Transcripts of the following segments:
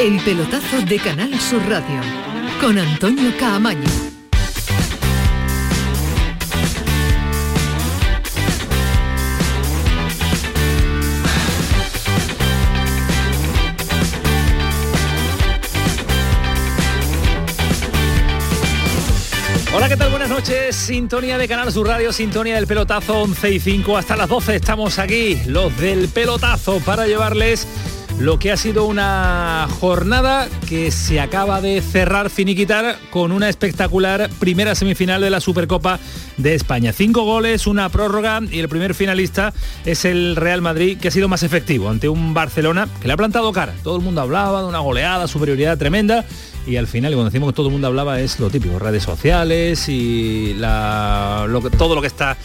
El pelotazo de Canal Sur Radio con Antonio Caamaño. Hola, ¿qué tal? Buenas noches. Sintonía de Canal Sur Radio, sintonía del pelotazo 11 y 5 hasta las 12. Estamos aquí, los del pelotazo, para llevarles lo que ha sido una jornada que se acaba de cerrar, finiquitar, con una espectacular primera semifinal de la Supercopa de España. Cinco goles, una prórroga y el primer finalista es el Real Madrid, que ha sido más efectivo ante un Barcelona que le ha plantado cara. Todo el mundo hablaba de una goleada, superioridad tremenda y al final, cuando decimos que todo el mundo hablaba, es lo típico, redes sociales y todo lo que está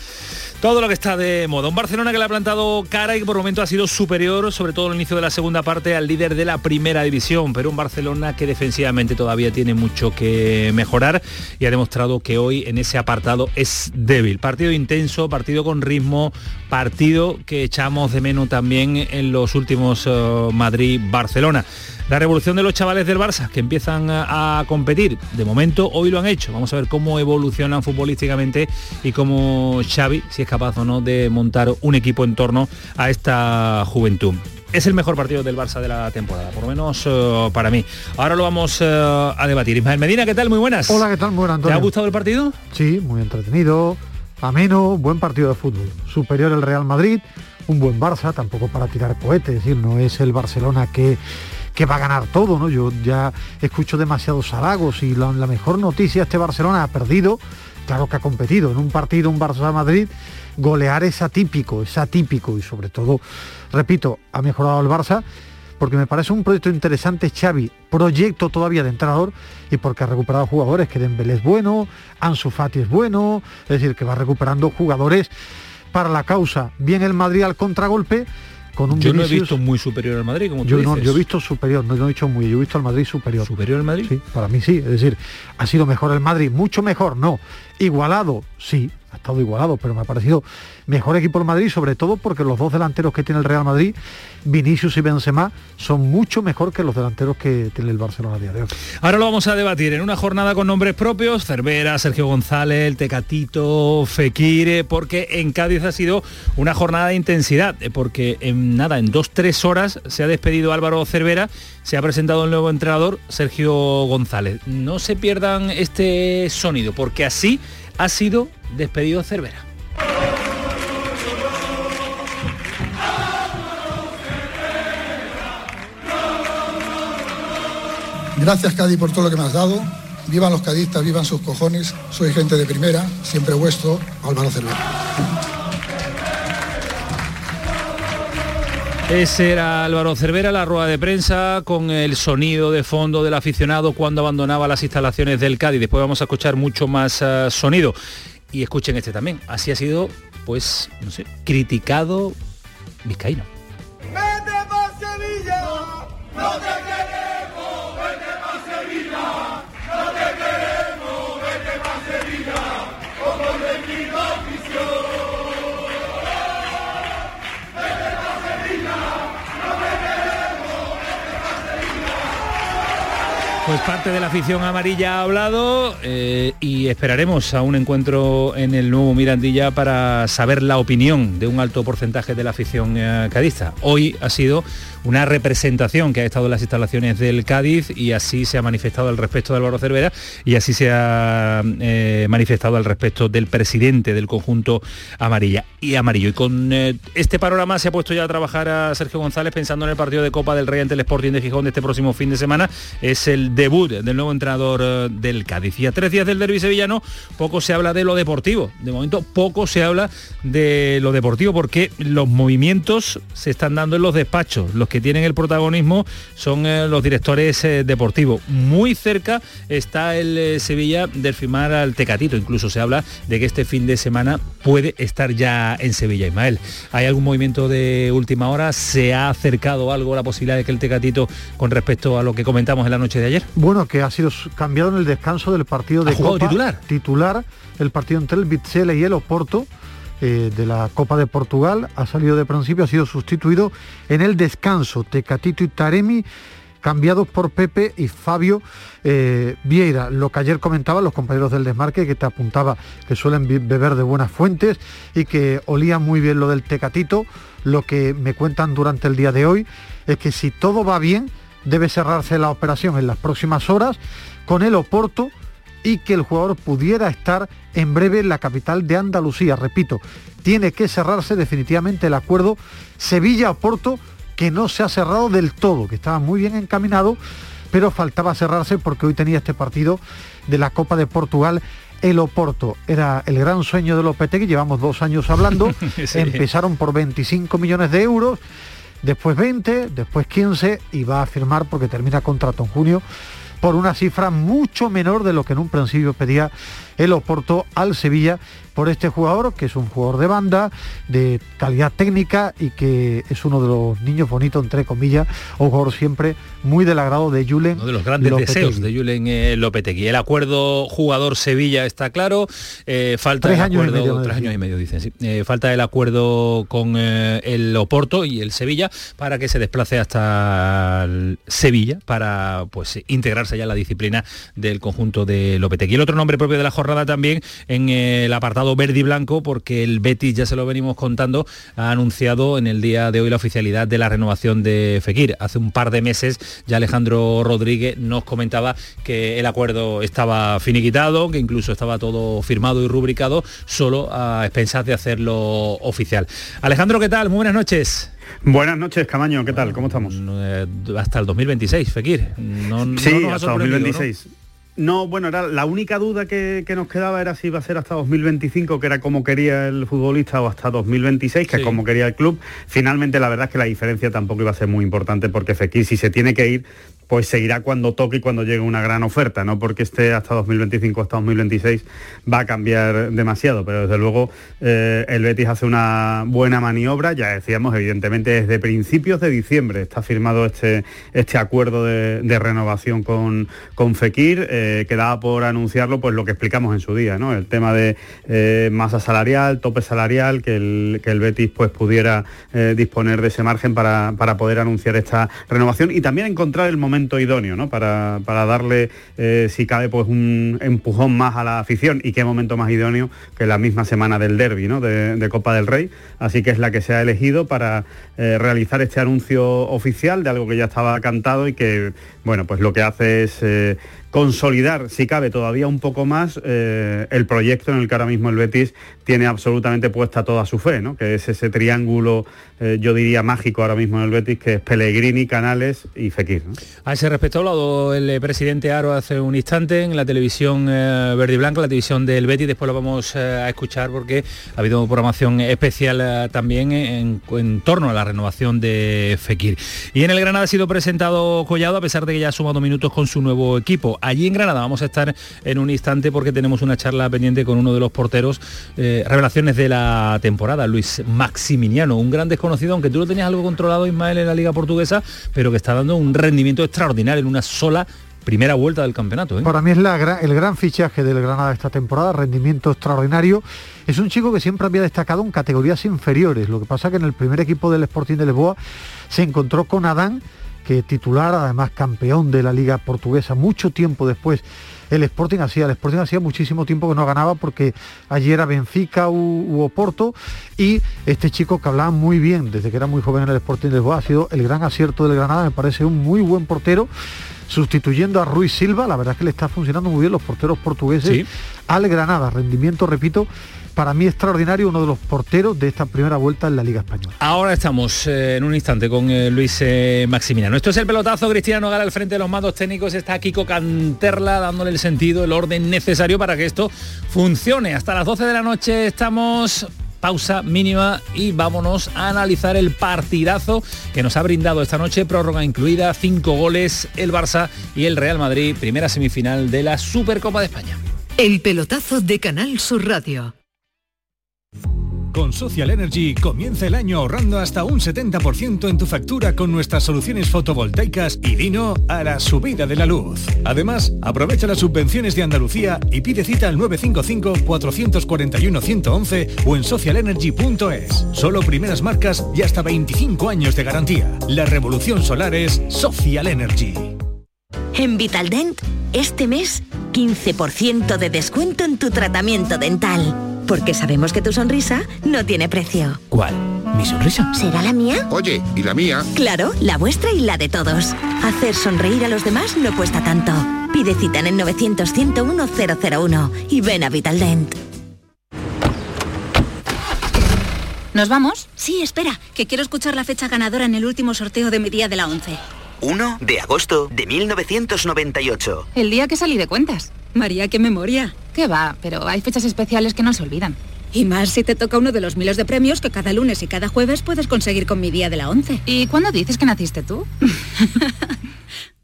todo lo que está de moda. Un Barcelona que le ha plantado cara y que por el momento ha sido superior, sobre todo al inicio de la segunda parte, al líder de la primera división, pero un Barcelona que defensivamente todavía tiene mucho que mejorar y ha demostrado que hoy en ese apartado es débil. Partido intenso, partido con ritmo, partido que echamos de menos también en los últimos eh, Madrid-Barcelona. La revolución de los chavales del Barça que empiezan a, competir. De momento hoy lo han hecho. Vamos a ver cómo evolucionan futbolísticamente y cómo Xavi, si es capaz o no de montar un equipo en torno a esta juventud es el mejor partido del Barça de la temporada, por lo menos eh, para mí. Ahora lo vamos eh, a debatir. Ismael Medina, ¿qué tal? Muy buenas. Hola, ¿qué tal? Muy buenas, ¿Te ha gustado el partido? Sí, muy entretenido, ameno, buen partido de fútbol. Superior el Real Madrid, un buen Barça, tampoco para tirar cohetes, es decir, no es el Barcelona que que va a ganar todo, ¿no? Yo ya escucho demasiados halagos y la, mejor noticia, este Barcelona ha perdido, claro que ha competido en un partido, un Barça-Madrid, golear es atípico, es atípico y sobre todo, repito, ha mejorado el Barça porque me parece un proyecto interesante Xavi, proyecto todavía de entrenador y porque ha recuperado jugadores, que Dembélé es bueno, Ansu Fati es bueno, es decir, que va recuperando jugadores para la causa, bien el Madrid al contragolpe, yo no he visto muy superior al Madrid, como yo No, yo he visto superior, no, he dicho muy, yo he visto al Madrid superior. ¿Superior al Madrid? Sí, para mí sí, es decir, ha sido mejor el Madrid, mucho mejor, no. Igualado, sí, ha estado igualado, pero me ha parecido mejor equipo el Madrid, sobre todo porque los dos delanteros que tiene el Real Madrid, Vinicius y Benzema, son mucho mejor que los delanteros que tiene el Barcelona a día de hoy. Ahora lo vamos a debatir en una jornada con nombres propios, Cervera, Sergio González, el Tecatito, Fekire, porque en Cádiz ha sido una jornada de intensidad, eh, porque en nada, en dos, tres horas se ha despedido Álvaro Cervera, se ha presentado el nuevo entrenador, Sergio González. No se pierdan este sonido, porque así ha sido despedido Cervera. Gracias Cádiz por todo lo que me has dado. Vivan los cadistas, vivan sus cojones. Soy gente de primera, siempre vuestro, Álvaro Cervera. Ese era Álvaro Cervera, la rueda de prensa con el sonido de fondo del aficionado cuando abandonaba las instalaciones del Cádiz. Después vamos a escuchar mucho más eh, sonido. Y escuchen este también. Así ha sido, pues, no sé, criticado Vizcaíno. Pues parte de la afición amarilla ha hablado eh, y esperaremos a un encuentro en el nuevo Mirandilla para saber la opinión de un alto porcentaje de la afición eh, cadista. Hoy ha sido una representación que ha estado en las instalaciones del Cádiz y así se ha manifestado al respecto de Álvaro Cervera y así se ha eh, manifestado al respecto del presidente del conjunto amarilla y amarillo. Y con eh, este panorama se ha puesto ya a trabajar a Sergio González pensando en el partido de Copa del Rey ante el Sporting de Gijón de este próximo fin de semana. Es el debut del nuevo entrenador eh, del Cádiz. Y a tres días del derbi sevillano poco se habla de lo deportivo. De momento poco se habla de lo deportivo porque los movimientos se están dando en los despachos. Los que tienen el protagonismo son eh, los directores eh, deportivos. Muy cerca está el Sevilla del firmar al Tecatito. Incluso se habla de que este fin de semana puede estar ya en Sevilla. Ismael, ¿hay algún movimiento de última hora? ¿Se ha acercado algo la posibilidad de que el Tecatito con respecto a lo que comentamos en la noche de ayer? Bueno, que ha sido cambiado en el descanso del partido de Copa, titular. Titular el partido entre el Vizcele y el Oporto eh, de la Copa de Portugal, ha salido de principio, ha sido sustituido en el descanso. Tecatito y Taremi cambiados por Pepe y Fabio eh, Vieira. Lo que ayer comentaban los compañeros del desmarque, que te apuntaba que suelen beber de buenas fuentes y que olía muy bien lo del Tecatito. Lo que me cuentan durante el día de hoy es que si todo va bien, debe cerrarse la operación en las próximas horas con el Oporto y que el jugador pudiera estar en breve en la capital de Andalucía. Repito, tiene que cerrarse definitivamente el acuerdo Sevilla-Oporto que no se ha cerrado del todo, que estaba muy bien encaminado, pero faltaba cerrarse porque hoy tenía este partido de la Copa de Portugal el Oporto. Era el gran sueño de Lopetegui, llevamos dos años hablando, empezaron por 25 millones de euros, después 20, después 15 y va a firmar porque termina contrato en junio por una cifra mucho menor de lo que en un principio pedía el Oporto al Sevilla por este jugador, que es un jugador de banda, de calidad técnica y que es uno de los niños bonitos, entre comillas, un jugador siempre muy del agrado de Julen. Uno de los grandes deseos de Julen eh, Lopetegui. El acuerdo jugador-Sevilla está claro, eh, falta tres el años acuerdo, y medio, tres años y medio dicen, sí. Eh, falta el acuerdo con el Oporto y el Sevilla para que se desplace hasta Sevilla para pues integrarse ya en la disciplina del conjunto de Lopetegui. El otro nombre propio de la jornada también en el apartado verde y blanco porque el Betis, ya se lo venimos contando, ha anunciado en el día de hoy la oficialidad de la renovación de Fekir. Hace un par de meses ya Alejandro Rodríguez nos comentaba que el acuerdo estaba finiquitado, que incluso estaba todo firmado y rubricado, solo a expensas de hacerlo oficial. Alejandro, ¿qué tal? Muy buenas noches. Buenas noches, Camaño, ¿qué tal? ¿Cómo estamos? Eh, hasta el 2026, Fekir. No, sí, no hasta 2026. ¿no? No, bueno, era la única duda que, nos quedaba era si iba a ser hasta 2025, que era como quería el futbolista, o hasta 2026, que es como quería el club. Finalmente, la verdad es que la diferencia tampoco iba a ser muy importante porque Fekir, si se tiene que ir, pues seguirá cuando toque y cuando llegue una gran oferta, no porque esté hasta 2025 hasta 2026 va a cambiar demasiado, pero desde luego eh, el Betis hace una buena maniobra, ya decíamos, evidentemente desde principios de diciembre está firmado este, este acuerdo de, renovación con, con Fekir, eh, quedaba por anunciarlo pues lo que explicamos en su día, ¿no? el tema de eh, masa salarial, tope salarial, que el, que el Betis pues pudiera disponer de ese margen para, para poder anunciar esta renovación y también encontrar el momento momento idóneo, ¿no? Para, para darle, eh, si cabe, pues un empujón más a la afición y qué momento más idóneo que la misma semana del derby, ¿no? De, Copa del Rey. Así que es la que se ha elegido para eh, realizar este anuncio oficial de algo que ya estaba cantado y que, bueno, pues lo que hace es eh, consolidar, si cabe todavía un poco más, eh, el proyecto en el que ahora mismo el Betis tiene absolutamente puesta toda su fe, ¿no? que es ese triángulo, eh, yo diría mágico ahora mismo en el Betis, que es Pellegrini, Canales y Fekir. A ese respecto ha hablado el presidente Aro hace un instante en la televisión verde y blanca, la televisión del Betis, después lo vamos a escuchar porque ha habido programación especial también en, en, torno a la renovación de Fekir. Y en el Granada ha sido presentado Collado, a pesar de que ya ha sumado minutos con su nuevo equipo allí en Granada. Vamos a estar en un instante porque tenemos una charla pendiente con uno de los porteros, eh, revelaciones de la temporada, Luis Maximiliano, un gran desconocido, aunque tú lo tenías algo controlado, Ismael, en la Liga Portuguesa, pero que está dando un rendimiento extraordinario en una sola primera vuelta del campeonato. ¿eh? Para mí es la, el gran fichaje del Granada esta temporada, rendimiento extraordinario. Es un chico que siempre había destacado en categorías inferiores. Lo que pasa que en el primer equipo del Sporting de Lisboa se encontró con Adán que titular, además campeón de la liga portuguesa, mucho tiempo después el Sporting hacía, el Sporting hacía muchísimo tiempo que no ganaba porque allí era Benfica u, Oporto y este chico que hablaba muy bien desde que era muy joven en el Sporting de Lisboa ha sido el gran acierto del Granada, me parece un muy buen portero sustituyendo a Ruiz Silva, la verdad es que le está funcionando muy bien los porteros portugueses al Granada, rendimiento, repito, para mí extraordinario, uno de los porteros de esta primera vuelta en la Liga Española. Ahora estamos eh, en un instante con eh, Luis eh, Maximiliano. Esto es el pelotazo, Cristiano Gala al frente de los mandos técnicos, está Kiko Canterla dándole el sentido, el orden necesario para que esto funcione. Hasta las 12 de la noche estamos pausa mínima y vámonos a analizar el partidazo que nos ha brindado esta noche, prórroga incluida, cinco goles, el Barça y el Real Madrid, primera semifinal de la Supercopa de España. El pelotazo de Canal Sur Radio. Con Social Energy comienza el año ahorrando hasta un 70% en tu factura con nuestras soluciones fotovoltaicas y vino a la subida de la luz. Además, aprovecha las subvenciones de Andalucía y pide cita al 955-441-111 o en socialenergy.es. Solo primeras marcas y hasta 25 años de garantía. La revolución solar es Social Energy. En Vitaldent, este mes, 15% de descuento en tu tratamiento dental. Porque sabemos que tu sonrisa no tiene precio. ¿Cuál? ¿Mi sonrisa? ¿Será la mía? Oye, ¿y la mía? Claro, la vuestra y la de todos. Hacer sonreír a los demás no cuesta tanto. Pide cita en el 900 101 001 y ven a Vitaldent. ¿Nos vamos? Sí, espera, que quiero escuchar la fecha ganadora en el último sorteo de mi día de la 11. 1 de agosto de 1998. El día que salí de cuentas. María, qué memoria. Qué va, pero hay fechas especiales que no se olvidan. Y más si te toca uno de los miles de premios que cada lunes y cada jueves puedes conseguir con mi día de la 11. ¿Y cuándo dices que naciste tú?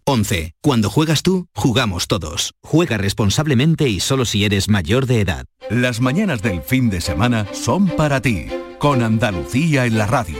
11. Cuando juegas tú, jugamos todos. Juega responsablemente y solo si eres mayor de edad. Las mañanas del fin de semana son para ti, con Andalucía en la radio,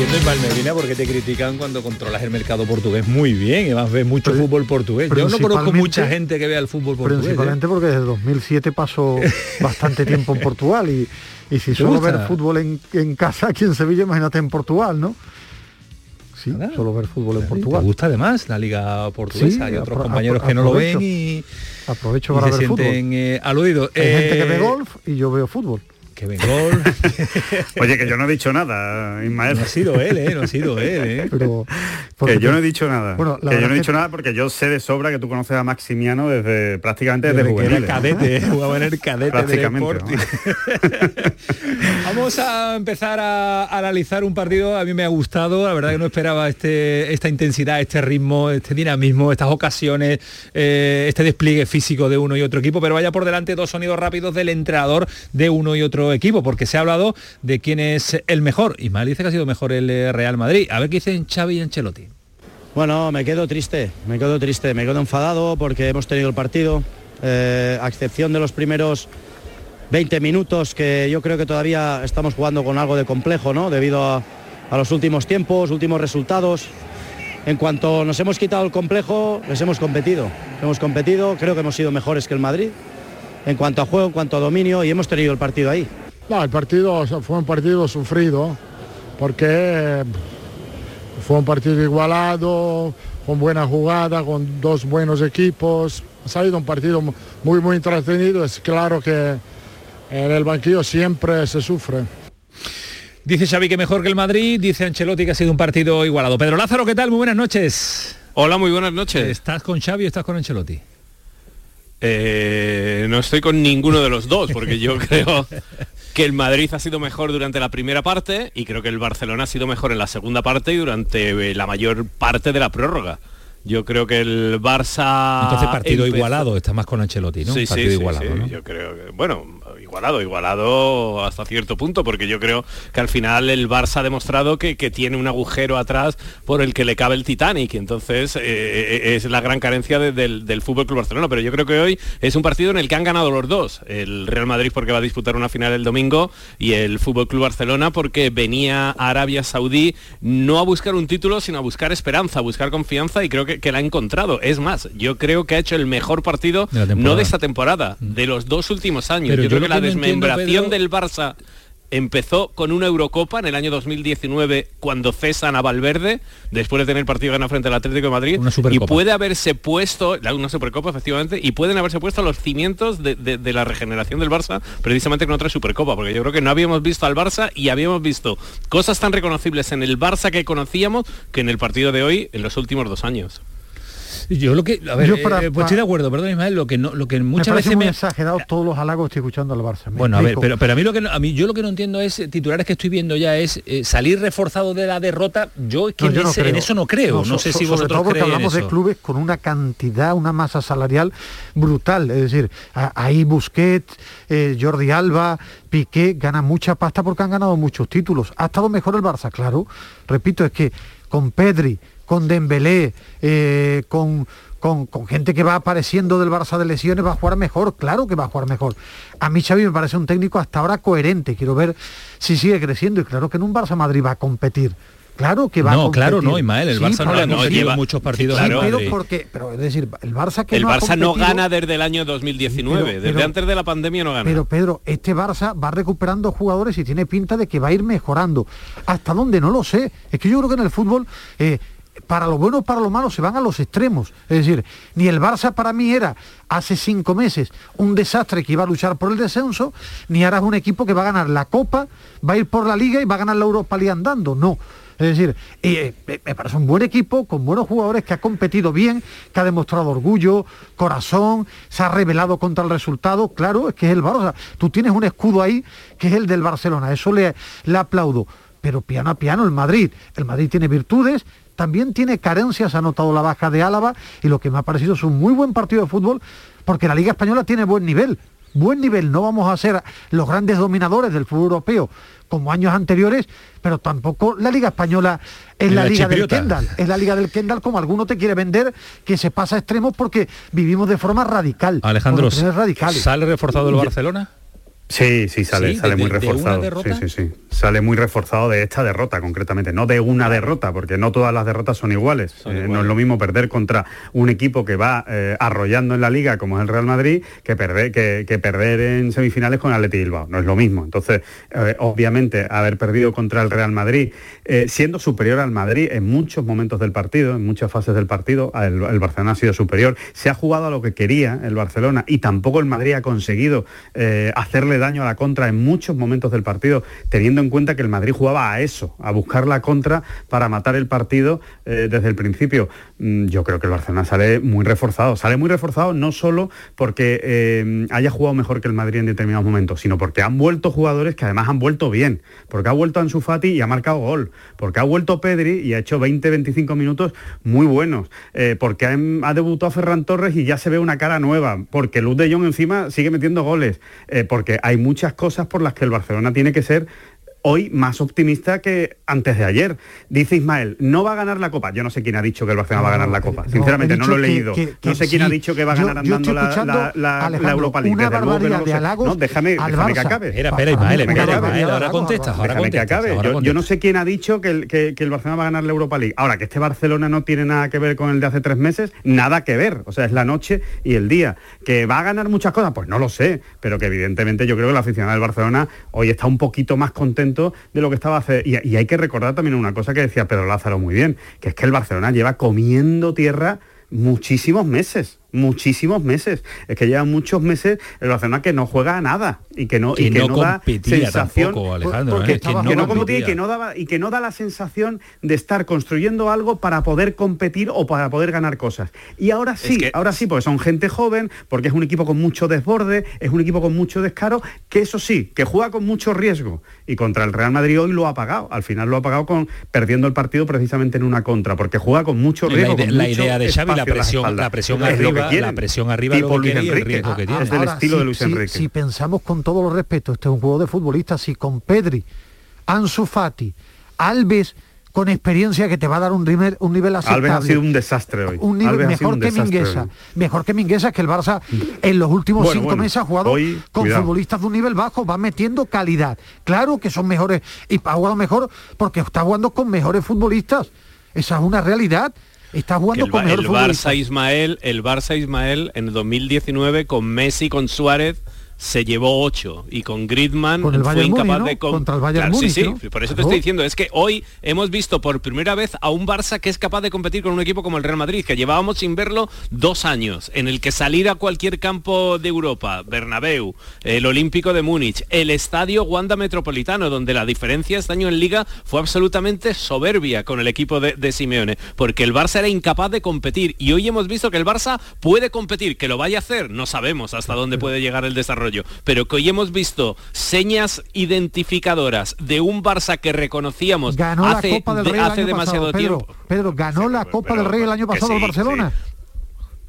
Entiendo en Palmerina porque te critican cuando controlas el mercado portugués muy bien y más ves mucho fútbol portugués. Yo no conozco mucha gente que vea el fútbol portugués. Principalmente ¿eh? porque desde 2007 pasó bastante tiempo en Portugal y, y si solo ver fútbol en, casa aquí en Sevilla, imagínate en Portugal, ¿no? Sí, solo ver fútbol en Portugal. ¿Te gusta además la liga portuguesa? Hay otros compañeros que no lo ven y aprovecho para ver fútbol. Eh, al oído. Hay gente que ve eh, golf y yo veo fútbol que gol. Oye, que yo no he dicho nada, Ismael. No ha sido él, ¿eh? No ha sido él, ¿eh? Pero, que yo no he dicho nada. Bueno, que yo no he dicho nada porque yo sé de sobra que tú conoces a Maximiano desde prácticamente desde, cadete, jugaba en el cadete prácticamente. Vamos a empezar a, analizar un partido. A mí me ha gustado, la verdad que no esperaba este, esta intensidad, este ritmo, este dinamismo, estas ocasiones, eh, este despliegue físico de uno y otro equipo, pero vaya por delante dos sonidos rápidos del entrenador de uno y otro equipo, porque se ha hablado de quién es el mejor. Y mal dice que ha sido mejor el eh, Real Madrid. A ver qué dicen Xavi y Ancelotti. Bueno, me quedo triste, me quedo triste, me quedo enfadado porque hemos tenido el partido, eh, a excepción de los primeros 20 minutos que yo creo que todavía estamos jugando con algo de complejo, ¿no? Debido a, a los últimos tiempos, últimos resultados. En cuanto nos hemos quitado el complejo, les hemos competido. Hemos competido, creo que hemos sido mejores que el Madrid en cuanto a juego, en cuanto a dominio y hemos tenido el partido ahí. No, el partido fue un partido sufrido porque fue un partido igualado, con buena jugada, con dos buenos equipos. Ha salido un partido muy, muy entretenido. Es claro que en el banquillo siempre se sufre. Dice Xavi que mejor que el Madrid, dice Ancelotti que ha sido un partido igualado. Pedro Lázaro, ¿qué tal? Muy buenas noches. Hola, muy buenas noches. ¿Estás con Xavi o estás con Ancelotti? Eh, no estoy con ninguno de los dos, porque yo creo que el Madrid ha sido mejor durante la primera parte y creo que el Barcelona ha sido mejor en la segunda parte y durante eh, la mayor parte de la prórroga. Yo creo que el Barça... Entonces partido igualado, está más con Ancelotti, ¿no? Sí, partido sí, igualado, yo creo que... Bueno, igualado, igualado hasta cierto punto, porque yo creo que al final el Barça ha demostrado que, tiene un agujero atrás por el que le cabe el Titanic, y entonces eh, eh, es la gran carencia del, del Fútbol Club Barcelona. Pero yo creo que hoy es un partido en el que han ganado los dos. El Real Madrid porque va a disputar una final el domingo y el Fútbol Club Barcelona porque venía a Arabia Saudí no a buscar un título, sino a buscar esperanza, a buscar confianza y creo que, que la ha encontrado. Es más, yo creo que ha hecho el mejor partido, no de esta temporada, de los dos últimos años. yo, creo que la desmembración del Barça empezó con una Eurocopa en el año 2019 cuando cesan a Valverde después de tener partido ganado frente al Atlético de Madrid y puede haberse puesto una Supercopa efectivamente y pueden haberse puesto los cimientos de, la regeneración del Barça precisamente con otra Supercopa porque yo creo que no habíamos visto al Barça y habíamos visto cosas tan reconocibles en el Barça que conocíamos que en el partido de hoy en los últimos dos años Yo lo que, a ver, eh, pues estoy de acuerdo, perdón Ismael, lo que no, lo que muchas veces me exagerado todos los halagos estoy escuchando al Barça. bueno, a ver, pero, pero a mí lo que a mí yo lo que no entiendo es eh, titulares que estoy viendo ya es eh, salir reforzado de la derrota. Yo, que en, eso no creo. No, sé si vosotros todo porque hablamos de clubes con una cantidad, una masa salarial brutal. Es decir, ahí Busquets, Jordi Alba, Piqué ganan mucha pasta porque han ganado muchos títulos. Ha estado mejor el Barça, claro. Repito, es que con Pedri, con Dembélé, eh, con, con, gente que va apareciendo del Barça de lesiones, va a jugar mejor, claro que va a jugar mejor. A mí Xavi me parece un técnico hasta ahora coherente, quiero ver si sigue creciendo y claro que en un Barça Madrid va a competir. Claro que va no, a claro, no, Ismael, el Barça no, lleva muchos partidos. Claro, pero, porque, pero es decir, el Barça que El Barça no gana desde el año 2019, desde antes de la pandemia no gana. Pero Pedro, este Barça va recuperando jugadores y tiene pinta de que va a ir mejorando. ¿Hasta dónde? No lo sé. Es que yo creo que en el fútbol eh, para lo bueno para lo malo se van a los extremos. Es decir, ni el Barça para mí era hace cinco meses un desastre que iba a luchar por el descenso, ni ahora es un equipo que va a ganar la Copa, va a ir por la Liga y va a ganar la Europa League andando. No. Es decir, eh, me parece un buen equipo, con buenos jugadores, que ha competido bien, que ha demostrado orgullo, corazón, se ha revelado contra el resultado. Claro, es que es el Barça. Tú tienes un escudo ahí que es el del Barcelona. Eso le, le aplaudo pero piano a piano el Madrid. El Madrid tiene virtudes, también tiene carencias, ha notado la baja de Álava y lo que me ha parecido es un muy buen partido de fútbol porque la Liga Española tiene buen nivel. Buen nivel, no vamos a ser los grandes dominadores del fútbol europeo como años anteriores, pero tampoco la Liga Española es la, Liga del Kendall, es la Liga del Kendall como alguno te quiere vender, que se pasa a extremos porque vivimos de forma radical. Alejandro, ¿sale reforzado el Barcelona? Sí, sí, sale, sale muy reforzado. sí, sí, sí. Sale muy reforzado de esta derrota, concretamente. No de una derrota, porque no todas las derrotas son iguales. Eh, no es lo mismo perder contra un equipo que va eh, arrollando en la liga, como es el Real Madrid, que perder, que, perder en semifinales con Atleti Bilbao. No es lo mismo. Entonces, eh, obviamente, haber perdido contra el Real Madrid, siendo superior al Madrid en muchos momentos del partido, en muchas fases del partido, el, el, Barcelona ha sido superior. Se ha jugado a lo que quería el Barcelona y tampoco el Madrid ha conseguido hacerle daño a la contra en muchos momentos del partido, teniendo en cuenta que el Madrid jugaba a eso, a buscar la contra para matar el partido eh, desde el principio. Mm, yo creo que el Barcelona sale muy reforzado. Sale muy reforzado no solo porque eh, haya jugado mejor que el Madrid en determinados momentos, sino porque han vuelto jugadores que además han vuelto bien. Porque ha vuelto Ansu Fati y ha marcado gol. Porque ha vuelto Pedri y ha hecho 20-25 minutos muy buenos. Eh, porque ha, debutado Ferran Torres y ya se ve una cara nueva. Porque Luz de Jong encima sigue metiendo goles. porque hay muchas cosas por las que el Barcelona tiene que ser hoy más optimista que antes de ayer. Dice Ismael, no va a ganar la Copa. Yo no sé quién ha dicho que el Barcelona va a ganar la Copa. Sinceramente, no, lo he leído. no sé quién ha dicho que va a ganar andando la, la, Europa League. Una barbaridad de halagos déjame, déjame que acabe. Espera, espera, Ismael, espera, ahora contesta. Déjame que acabe. Yo, no sé quién ha dicho que el, que, el Barcelona va a ganar la Europa League. Ahora, que este Barcelona no tiene nada que ver con el de hace tres meses, nada que ver. O sea, es la noche y el día. ¿Que va a ganar muchas cosas? Pues no lo sé. Pero que evidentemente yo creo que la aficionada del Barcelona hoy está un poquito más de lo que estaba hace. Y, y hay que recordar también una cosa que decía Pedro Lázaro muy bien, que es que el Barcelona lleva comiendo tierra muchísimos meses muchísimos meses. Es que lleva muchos meses el Barcelona que no juega a nada y que no, y que no, da sensación Alejandro, ¿eh? que, no, competía y que no daba y que no da la sensación de estar construyendo algo para poder competir o para poder ganar cosas. Y ahora sí, ahora sí, porque son gente joven, porque es un equipo con mucho desborde, es un equipo con mucho descaro, que eso sí, que juega con mucho riesgo. Y contra el Real Madrid hoy lo ha pagado. Al final lo ha pagado con perdiendo el partido precisamente en una contra, porque juega con mucho riesgo. La, idea, de Xavi, la presión, la, presión arriba la presión arriba lo que Luis Enrique. Es del estilo si, de Luis Enrique. Si, pensamos con todo los respeto, este es un juego de futbolistas, si con Pedri, Ansu Fati, Alves con experiencia que te va a dar un nivel, un nivel aceptable. Alves ha sido un desastre hoy. Un nivel mejor que Mingueza. Mejor que Mingueza, que el Barça en los últimos cinco meses ha jugado con futbolistas de un nivel bajo, va metiendo calidad. Claro que son mejores y ha jugado mejor porque está jugando con mejores futbolistas. Esa es una realidad. Está jugando el, con el Barça Ismael, el Barça Ismael en el 2019 con Messi, con Suárez, se llevó 8 y con Griezmann fue incapaz de contra el Bayern Múnich, sí, sí, por eso te estoy diciendo, es que hoy hemos visto por primera vez a un Barça que es capaz de competir con un equipo como el Real Madrid, que llevábamos sin verlo dos años, en el que salir a cualquier campo de Europa, Bernabéu, el Olímpico de Múnich, el Estadio Wanda Metropolitano, donde la diferencia este año en Liga fue absolutamente soberbia con el equipo de, de Simeone, porque el Barça era incapaz de competir y hoy hemos visto que el Barça puede competir, que lo vaya a hacer, no sabemos hasta dónde puede llegar el desarrollo, pero que hoy hemos visto señas identificadoras de un Barça que reconocíamos hace, demasiado tiempo. Pedro, ganó la Copa del Rey el año pasado el Barcelona.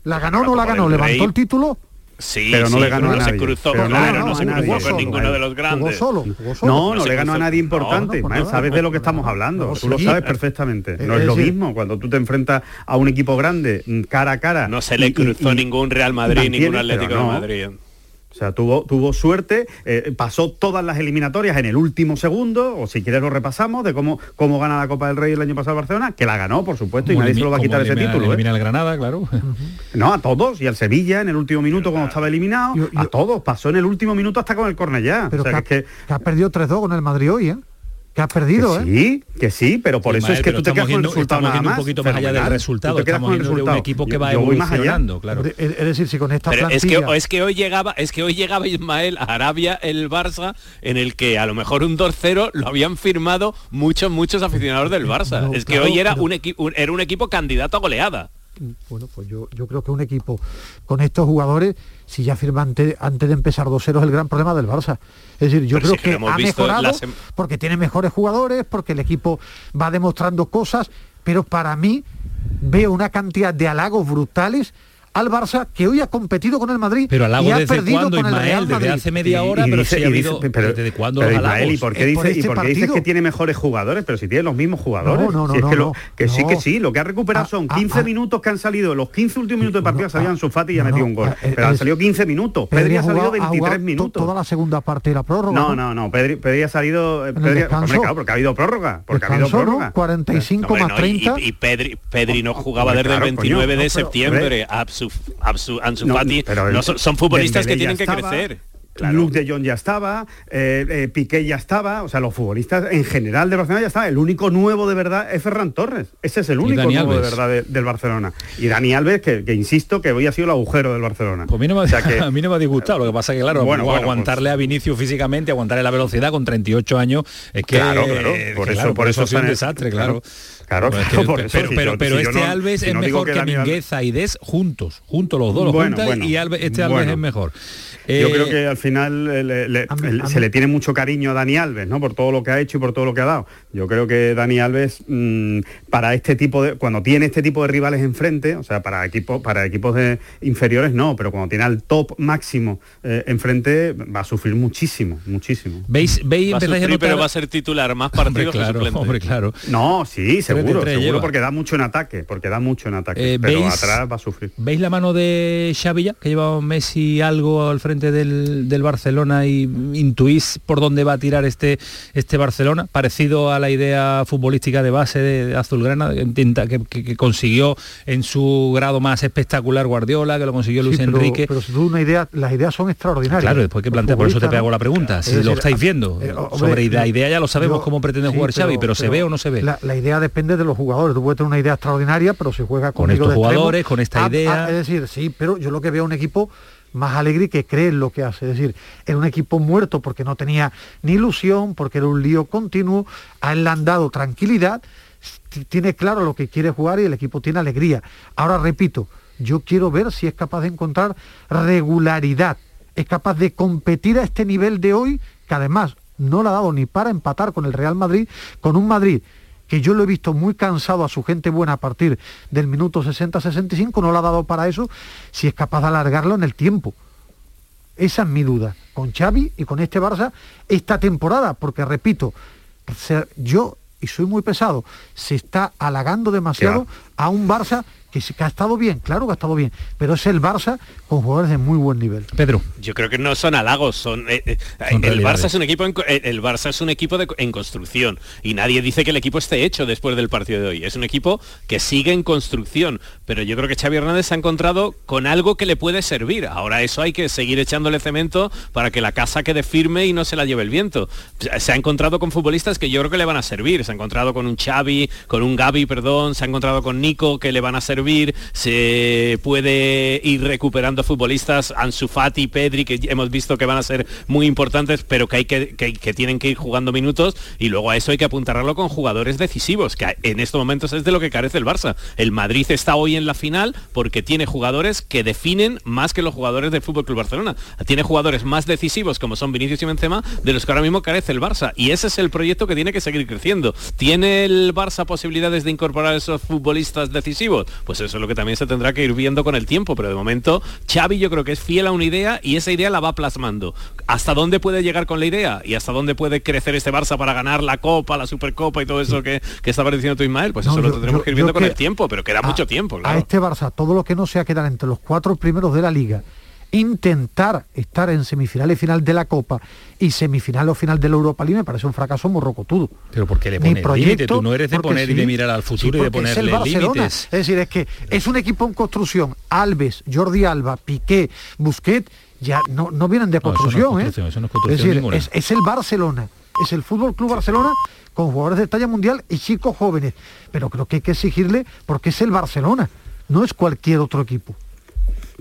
¿La ganó o no la ganó? ¿Levantó el título? Sí, pero no le ganó a nadie. Se cruzó, pero no, no, se cruzó con ninguno de los grandes. Solo, solo. No, no, le ganó a nadie importante. sabes de lo que estamos hablando. tú lo sabes perfectamente. No es, lo mismo cuando tú te enfrentas a un equipo grande mm, cara a cara. No se le cruzó ningún Real Madrid, ningún Atlético de Madrid. O sea, tuvo, tuvo suerte, eh, pasó todas las eliminatorias en el último segundo, o si quieres lo repasamos, de cómo, cómo gana la Copa del Rey el año pasado Barcelona, que la ganó, por supuesto, y nadie se lo va a quitar ese título. ¿eh? Elimina al Granada, claro. No, a todos, y al Sevilla en el último minuto cuando estaba eliminado, a todos, pasó en el último minuto hasta con el Cornellá. Pero que, que, que, ha perdido 3-2 con el Madrid hoy, ¿eh? Que has perdido, ¿eh? Sí, que sí, pero por eso es que tú te quedas con el resultado nada más. un poquito más allá del resultado. Estamos viendo de un equipo que va evolucionando, claro. Es decir, si con esta pero es que es que hoy llegaba, es que hoy llegaba Ismael a Arabia el Barça en el que a lo mejor un 2-0 lo habían firmado muchos muchos aficionados del Barça. es que hoy era un equipo era un equipo candidato a goleada. Bueno, pues yo, yo creo que un equipo con estos jugadores si ya firma antes, de empezar 2-0 es el gran problema del Barça. Es decir, yo creo que, ha mejorado porque tiene mejores jugadores, porque el equipo va demostrando cosas, pero para mí veo una cantidad de halagos brutales al Barça que hoy ha competido con el Madrid pero al y ha perdido cuando, con el Real Madrid. desde hace media hora pero ha habido pero, desde cuándo los Ismael, ¿y por qué, dice, ¿y por qué dices que tiene mejores jugadores pero si tiene los mismos jugadores. No, no, no, es que, lo, que sí que sí lo que ha recuperado ah, son 15 ah, ah. minutos que han salido los 15 últimos minutos de partida salían su Fati y ha metido un gol. eh, pero han salido 15 minutos. Pedri ha salido 23 minutos. toda la segunda parte de la prórroga no no no Pedri ha salido porque ha habido prórroga porque ha habido prórroga. 45 más 30 y Pedri no jugaba desde el 29 de septiembre Ansu Fati, no, son, futbolistas que tienen que crecer. Luke de Jong ya estaba, eh, eh, Piqué ya estaba, o sea, los futbolistas en general de Barcelona ya estaba. El único nuevo de verdad es Ferran Torres. Ese es el único nuevo de verdad del Barcelona. Y Dani Alves, que, insisto que hoy ha sido el agujero del Barcelona. Pues a mí no me, a mí no me ha disgustado, lo que pasa que claro, bueno, aguantarle pues a Vinicius físicamente, aguantarle la velocidad con 38 años, es que claro, claro, por, eso, por eso, es un desastre, claro. Claro, pero, pero, este Alves es mejor que Mingueza y Des juntos, juntos los dos, los juntan y este Alves es mejor. Yo creo eh, que al final se le tiene mucho cariño a Dani Alves, ¿no? Por todo lo que ha hecho y por todo lo que ha dado. Yo creo que Dani Alves, mm, para este tipo de. cuando tiene este tipo de rivales enfrente, o sea, para equipos, para equipos de inferiores no, pero cuando tiene al top máximo eh, enfrente, va a sufrir muchísimo, muchísimo. ¿Veis, veis va a sufrir, pero va a ser titular más partidos claro, que Hombre, claro. No, sí, seguro, seguro porque da mucho en ataque, porque da mucho en ataque. Eh, pero atrás va a sufrir. ¿Veis la mano de Xavi que lleva Messi algo al frente? Del, Barcelona y intuís por dónde va a tirar este, este Barcelona, parecido a la idea futbolística de base de, Azulgrana, que, que, consiguió en su grado más espectacular Guardiola, que lo consiguió Luis Enrique. Pero si tú una idea, las ideas son extraordinarias. Claro, después que plantea, por eso te pego la pregunta, si lo estáis viendo. Eh, sobre la idea ya lo sabemos cómo pretende jugar Xavi, pero, ¿se ve o no se ve? La, idea depende de los jugadores. Tú puedes tener una idea extraordinaria, pero si juega con estos jugadores, con esta idea. Es decir, sí, pero yo lo que veo un equipo más alegre que cree en lo que hace. Es decir, era un equipo muerto porque no tenía ni ilusión, porque era un lío continuo, a él le han dado tranquilidad, tiene claro lo que quiere jugar y el equipo tiene alegría. Ahora repito, yo quiero ver si es capaz de encontrar regularidad, es capaz de competir a este nivel de hoy, que además no le ha dado ni para empatar con el Real Madrid, con un Madrid que yo lo he visto muy cansado a su gente buena a partir del minuto 60-65, no lo ha dado para eso, si es capaz de alargarlo en el tiempo. Esa es mi duda, con Xavi y con este Barça esta temporada, porque repito, yo, y soy muy pesado, se está halagando demasiado a un Barça que, que ha estado bien, claro que ha estado bien, pero es el Barça con jugadores de muy buen nivel. Pedro. Yo creo que no son halagos, son, eh, eh, el Barça es un equipo en, eh, el Barça es un equipo de, en construcción y nadie dice que el equipo esté hecho después del partido de hoy. Es un equipo que sigue en construcción, pero yo creo que Xavi Hernández se ha encontrado con algo que le puede servir. Ahora eso hay que seguir echándole cemento para que la casa quede firme y no se la lleve el viento. Se ha encontrado con futbolistas que yo creo que le van a servir. Se ha encontrado con un Xavi, con un Gaby, perdón, se ha encontrado con Nico que le van a servir. Se puede ir recuperando futbolistas, Ansu Fati, Pedri, que hemos visto que van a ser muy importantes, pero que hay que, que, tienen que ir jugando minutos y luego a eso hay que apuntarlo con jugadores decisivos, que en estos momentos es de lo que carece el Barça. El Madrid está hoy en la final porque tiene jugadores que definen más que los jugadores del Fútbol Barcelona. Tiene jugadores más decisivos como son Vinicius y Benzema, de los que ahora mismo carece el Barça. Y ese es el proyecto que tiene que seguir creciendo. ¿Tiene el Barça posibilidades de incorporar esos futbolistas decisivos? Pues eso es lo que también se tendrá que ir viendo con el tiempo. Pero de momento, Xavi yo creo que es fiel a una idea y esa idea la va plasmando. ¿Hasta dónde puede llegar con la idea? ¿Y hasta dónde puede crecer este Barça para ganar la Copa, la Supercopa y todo eso que, que estaba diciendo tú, Ismael? Pues eso lo tendremos que ir viendo con el tiempo, pero queda mucho tiempo. A este Barça, todo lo que no sea quedar entre los cuatro primeros de la liga intentar estar en semifinal y final de la Copa y semifinal o final de la Europa League me parece un fracaso morrocotudo. Pero porque le pones límite, tú no eres de poner y de mirar al futuro y de ponerle límites. Es decir, es que es un equipo en construcción. Alves, Jordi Alba, Piqué, Busquets, ya no, no vienen de construcción, es, decir, es, el Barcelona, es el Fútbol Club Barcelona con jugadores de talla mundial y chicos jóvenes. Pero creo que hay que exigirle porque es el Barcelona, no es cualquier otro equipo.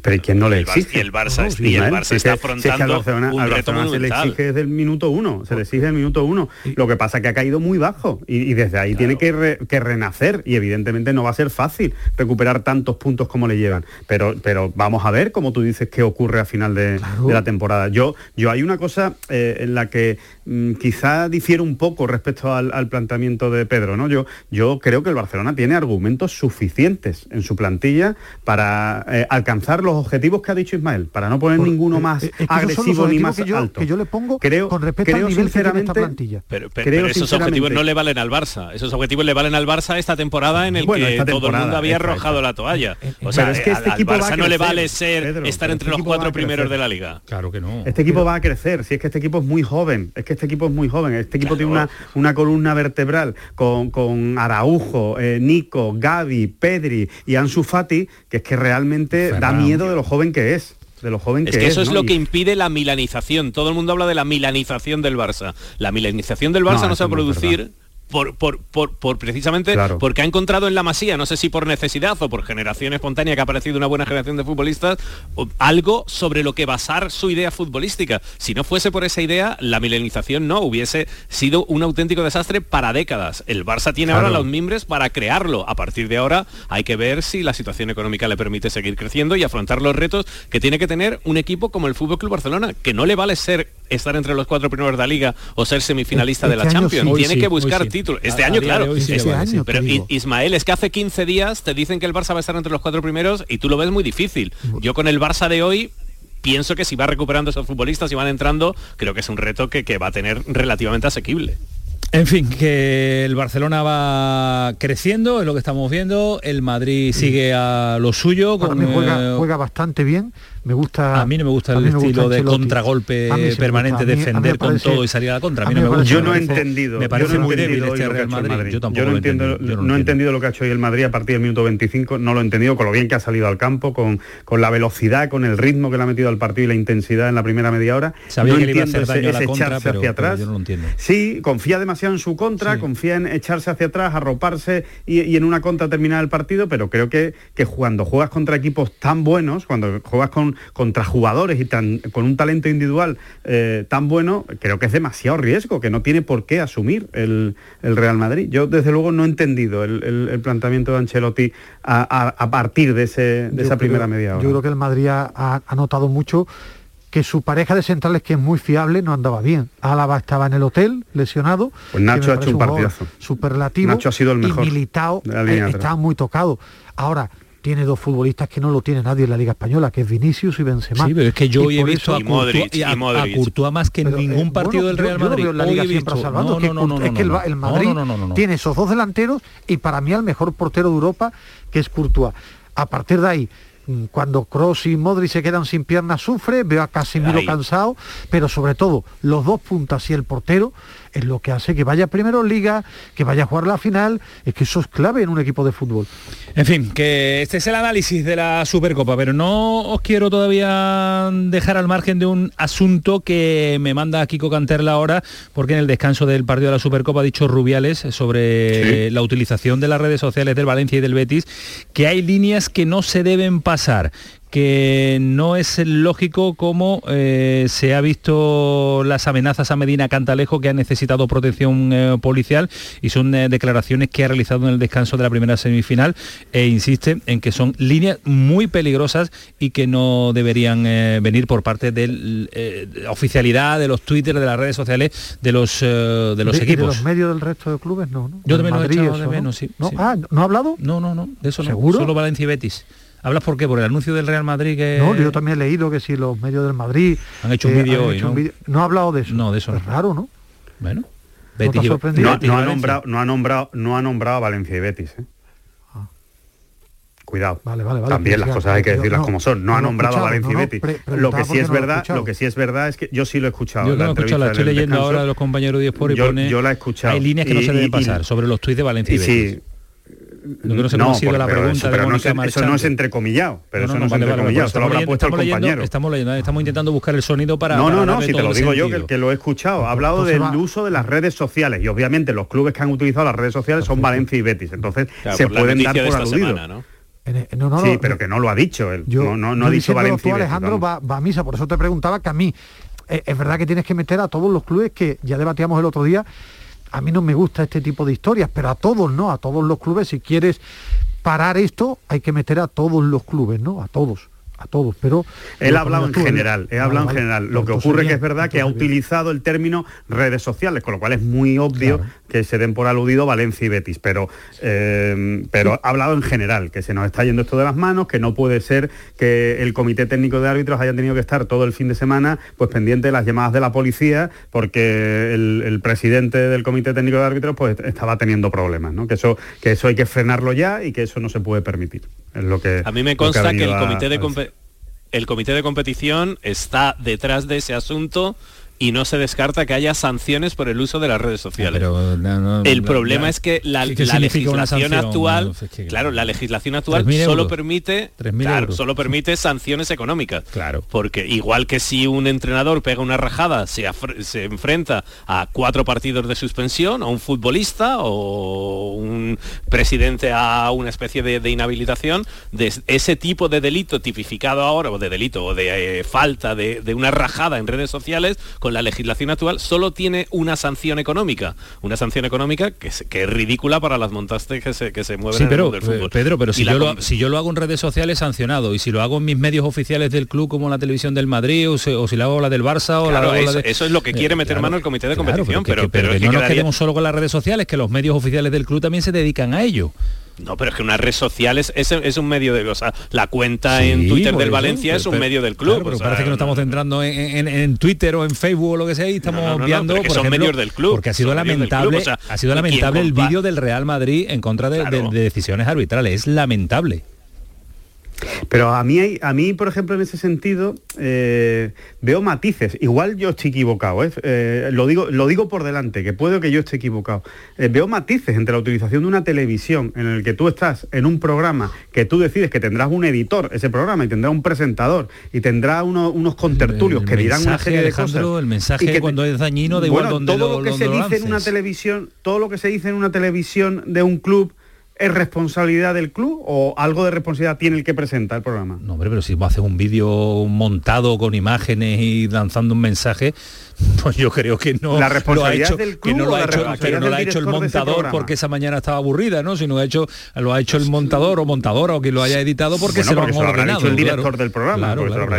Pero ¿y quién no le exige? Y el Barça, y el Barça está afrontando un reto se le exige desde el minuto uno, se le exige desde el minuto uno. Lo que pasa es que ha caído muy bajo y, desde ahí tiene que, que, renacer y evidentemente no va a ser fácil recuperar tantos puntos como le llevan. Pero, pero vamos a ver, como tú dices, qué ocurre a final de, la temporada. Yo, yo hay una cosa eh, en la que quizá difiere un poco respecto al, planteamiento de Pedro. ¿no? Yo, yo creo que el Barcelona tiene argumentos suficientes en su plantilla para eh, alcanzar los objetivos que ha dicho Ismael, para no poner ninguno más agresivo ni más que yo, alto. Que yo le pongo creo, con respecto al nivel sinceramente, que plantilla. Pero, pero, esos objetivos no le valen al Barça. Esos objetivos le valen al Barça esta temporada en el que todo el mundo había arrojado la toalla. O sea, es que este al Barça no le vale ser estar entre este los cuatro primeros de la liga. Claro que no. Este equipo va a crecer. Si es que este equipo es muy joven. Es que este equipo es muy joven. Este equipo tiene una, una columna vertebral con, con Araujo, eh, Nico, Gaby, Pedri y Ansu Fati, que es que realmente da miedo de lo joven que es de lo joven que es. Que eso es lo que impide la milanización. Todo el mundo habla de la milanización del Barça. La milanización del Barça no, se va a producir por, por, por, precisamente porque ha encontrado en la Masía, no sé si por necesidad o por generación espontánea que ha aparecido una buena generación de futbolistas, algo sobre lo que basar su idea futbolística. Si no fuese por esa idea, la milenización no hubiese sido un auténtico desastre para décadas. El Barça tiene ahora los mimbres para crearlo. A partir de ahora hay que ver si la situación económica le permite seguir creciendo y afrontar los retos que tiene que tener un equipo como el Fútbol Club Barcelona, que no le vale ser estar entre los cuatro primeros de la liga o ser semifinalista de la este Champions. Tiene que buscar títulos. Este año, claro. este año, pero Ismael, es que hace 15 días te dicen que el Barça va a estar entre los cuatro primeros y tú lo ves muy difícil. Yo con el Barça de hoy pienso que si va recuperando esos futbolistas y van entrando, creo que es un reto que, que va a tener relativamente asequible. En fin, que el Barcelona va creciendo, es lo que estamos viendo, el Madrid sigue a lo suyo. Con, juega, juega bastante bien, me gusta a mí no me gusta el estilo de contragolpe permanente defender con todo y salir a la contra. A mí, no me gusta yo no he entendido. me parece muy débil este Real Madrid. yo tampoco no, entiendo, no, he entendido lo que ha hecho hoy el Madrid a partir del minuto 25 no lo he entendido con lo bien que ha salido al campo con, con la velocidad con el ritmo que le ha metido al partido y la intensidad en la primera media hora. Sabía no que daño ese, pero, hacia atrás. yo no lo entiendo. sí confía demasiado en su contra confía en echarse hacia atrás arroparse y, y en una contra terminar el partido pero creo que, que cuando juegas contra equipos tan buenos cuando juegas con contra jugadores y tan, con un talento individual eh, tan bueno, creo que es demasiado riesgo, que no tiene por qué asumir el, Real Madrid. Yo desde luego no he entendido el, planteamiento de Ancelotti a, partir de, ese, de esa primera media hora. Yo creo que el Madrid ha, notado mucho que su pareja de centrales, que es muy fiable, no andaba bien. Álava estaba en el hotel, lesionado. Pues Nacho ha hecho un partidazo. Superlativo. Nacho ha sido el mejor. Y Militao eh, estaba muy tocado. Ahora, tiene dos futbolistas que no lo tiene nadie en la Liga Española, que es Vinicius y Benzema. Sí, pero es que yo hoy he visto a, Courtois, más que en ningún partido del Real Madrid. la Liga siempre salvando. es que el, Madrid tiene esos dos delanteros y para mí al mejor portero de Europa, que es Courtois. A partir de ahí, mm, cuando Cross y Modri se quedan sin piernas sufre, veo a Casemiro cansado, pero sobre todo los dos puntas y el portero es lo que hace que vaya primero en liga, que vaya a jugar la final, es que eso es clave en un equipo de fútbol. En fin, que este es el análisis de la Supercopa, pero no os quiero todavía dejar al margen de un asunto que me manda Kiko Canterla ahora, porque en el descanso del partido de la Supercopa ha dicho Rubiales sobre la utilización de las redes sociales del Valencia y del Betis, que hay líneas que no se deben pasar que no es lógico como eh, se ha visto las amenazas a Medina Cantalejo que ha necesitado protección eh, policial y son eh, declaraciones que ha realizado en el descanso de la primera semifinal e insiste en que son líneas muy peligrosas y que no deberían venir por parte de la oficialidad, de los twitters, de las redes sociales, de los, de los equipos. de los medios del resto de clubes no, Yo también lo he echado de menos, sí, ¿No? Ah, ¿no ha hablado? No, no, no, de eso ¿Seguro? Solo Valencia y Betis. ¿Hablas por qué? ¿Por el anuncio del Real Madrid que...? No, yo también he leído que si los medios del Madrid... Han hecho un eh, vídeo hoy, ¿no? ha hablado de eso. No, de eso Es raro, ¿no? Bueno. ¿No, ha nombrado, no, ha nombrado, no ha nombrado a Valencia y Betis, ¿eh? Ah. Cuidado. Vale, vale, vale. También las cosas hay que decirlas como son. No, ha nombrado a Valencia y Betis. lo que sí es verdad, lo que sí es verdad es que yo sí lo he escuchado. Yo la, he escuchado, la estoy leyendo ahora de los compañeros de Sport y yo, pone. Yo la he escuchado. Hay líneas que no se deben pasar sobre los tuits de Valencia y, Betis. Sí, no, no, la pregunta pero, no, eso no es entrecomillado, pero eso no, es entrecomillado, eso lo habrá puesto el compañero. Estamos, leyendo, estamos intentando buscar el sonido para No, no, no, si te lo digo yo, que, que, lo he escuchado. Ha hablado del uso de las redes sociales y obviamente los clubes que han utilizado las redes sociales son Valencia y Betis, entonces se pueden dar por aludido. sí, pero que no lo ha dicho él. no, no, ha dicho Valencia. Alejandro va, a misa, por eso te preguntaba que a mí eh, es verdad que tienes que meter a todos los clubes que ya debatíamos el otro día a mí no me gusta este tipo de historias, pero a todos, ¿no? A todos los clubes, si quieres parar esto, hay que meter a todos los clubes, ¿no? A todos a todos, pero... Él ha hablado en general, he hablado en general. Lo que ocurre que es verdad que ha utilizado el término redes sociales, con lo cual es muy obvio que se den por aludido Valencia y Betis, pero, eh, pero ha hablado en general, que se nos está yendo esto de las manos, que no puede ser que el Comité Técnico de Árbitros haya tenido que estar todo el fin de semana pues pendiente de las llamadas de la policía, porque el, presidente del Comité Técnico de Árbitros pues estaba teniendo problemas, ¿no? Que eso, que eso hay que frenarlo ya y que eso no se puede permitir. Es lo que, a mí me consta que, el Comité de el comité de competición está detrás de ese asunto y no se descarta que haya sanciones por el uso de las redes sociales. el problema es que la, legislación actual, claro, la legislación actual solo permite, solo permite sanciones económicas. Claro. Porque igual que si un entrenador pega una rajada, se, se enfrenta a cuatro partidos de suspensión, a un futbolista o un presidente a una especie de, inhabilitación, de ese tipo de delito tipificado ahora, o de delito, o de eh, falta de, de una rajada en redes sociales, la legislación actual solo tiene una sanción económica, una sanción económica que es, que es ridícula para las montastes que se, que se mueven en el del fútbol. Pedro, pero si yo, lo, si yo lo hago en redes sociales sancionado y si lo hago en mis medios oficiales del club como la televisión del Madrid o, si lo hago la del Barça o la, eso, de... eso es lo que quiere meter mano el comité de competición, pero, pero, no nos quedemos solo con las redes sociales, que los medios oficiales del club también se dedican a ello. No, pero es que una red social es, es, un medio de... O sea, la cuenta en Twitter del Valencia es un medio del club. pero parece que no estamos centrando en, Twitter o en Facebook o lo que sea y estamos viendo, por son medios del club. Porque ha sido lamentable, ha sido lamentable el vídeo del Real Madrid en contra de decisiones arbitrales. Es lamentable. Pero a mí, a mí, por ejemplo, en ese sentido, eh, veo matices. Igual yo estoy equivocado, ¿eh? Eh, lo, digo, lo digo por delante, que puedo que yo esté equivocado. veo matices entre la utilización de una televisión en el que tú estás en un programa que tú decides que tendrás un editor, ese programa, y tendrá un presentador, y tendrá unos contertulios que dirán una serie de cosas. El mensaje cuando es dañino, de igual donde todo lo, que se dice en una televisión, todo lo que se dice en una televisión de un club ¿Es responsabilidad del club o algo de responsabilidad tiene el que presenta el programa? No, hombre, pero si haces un vídeo montado con imágenes y lanzando un mensaje, pues yo creo que no la responsabilidad del club que no lo ha hecho, el montador porque esa mañana estaba aburrida, ¿no? Sino ha hecho lo ha hecho el montador o montadora o quien lo haya editado porque se lo han ordenado. el director del programa.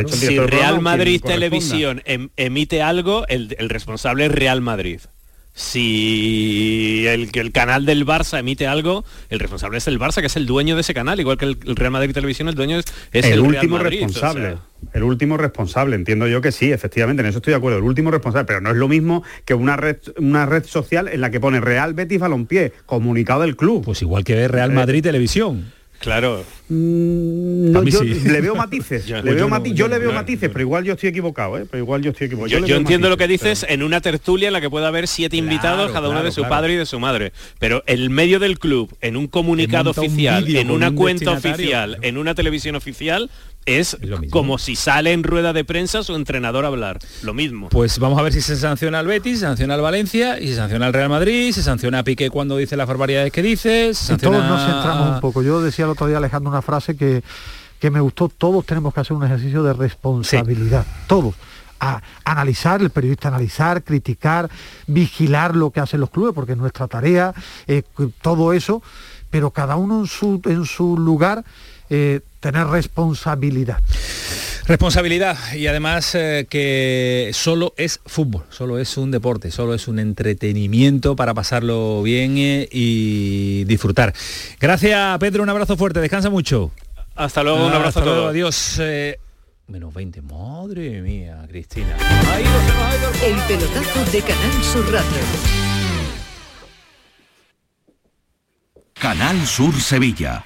si Real Madrid Televisión em, emite algo, el, el responsable es Real Madrid si el, el canal del Barça emite algo, el responsable es el Barça, que es el dueño de ese canal, igual que el, Real Madrid Televisión, el dueño es, el, último responsable. El último responsable, entiendo yo que sí, efectivamente, en eso estoy de acuerdo, el último responsable, pero no es lo mismo que una red, una red social en la que pone Real Betis Balompié, comunicado del club. Pues igual que Real eh, Madrid Televisión. Claro. Mm, no, yo le veo matices. yo, le veo yo, le veo matices, pero igual yo estoy equivocado, ¿eh? Pero igual yo estoy equivocado. Yo, entiendo lo que dices en una tertulia en la que pueda haber siete invitados, cada uno de su padre y de su madre. Pero el medio del club, en un comunicado oficial, en una cuenta oficial, en una televisión oficial, es como si sale en rueda de prensa su entrenador a hablar. Lo mismo. Pues vamos a ver si se sanciona al Betis, se sanciona al Valencia y se sanciona al Real Madrid, se sanciona a Piqué cuando dice las barbaridades que dice. Todos nos centramos un poco. Yo decía el otro día Alejandro una frase que, que me gustó. Todos tenemos que hacer un ejercicio de responsabilidad. Todos a analizar, el periodista analizar, criticar, vigilar lo que hacen los clubes, porque es nuestra tarea, eh, todo eso, pero cada uno en su, en su lugar eh, tener responsabilidad. Responsabilidad y además eh, que solo es fútbol, solo es un deporte, solo es un entretenimiento para pasarlo bien eh, y disfrutar. Gracias Pedro, un abrazo fuerte, descansa mucho. Hasta luego, un abrazo a todos. Adiós. menos 20, madre mía, Cristina. El pelotazo de Canal Sur Radio. Canal Sur Sevilla.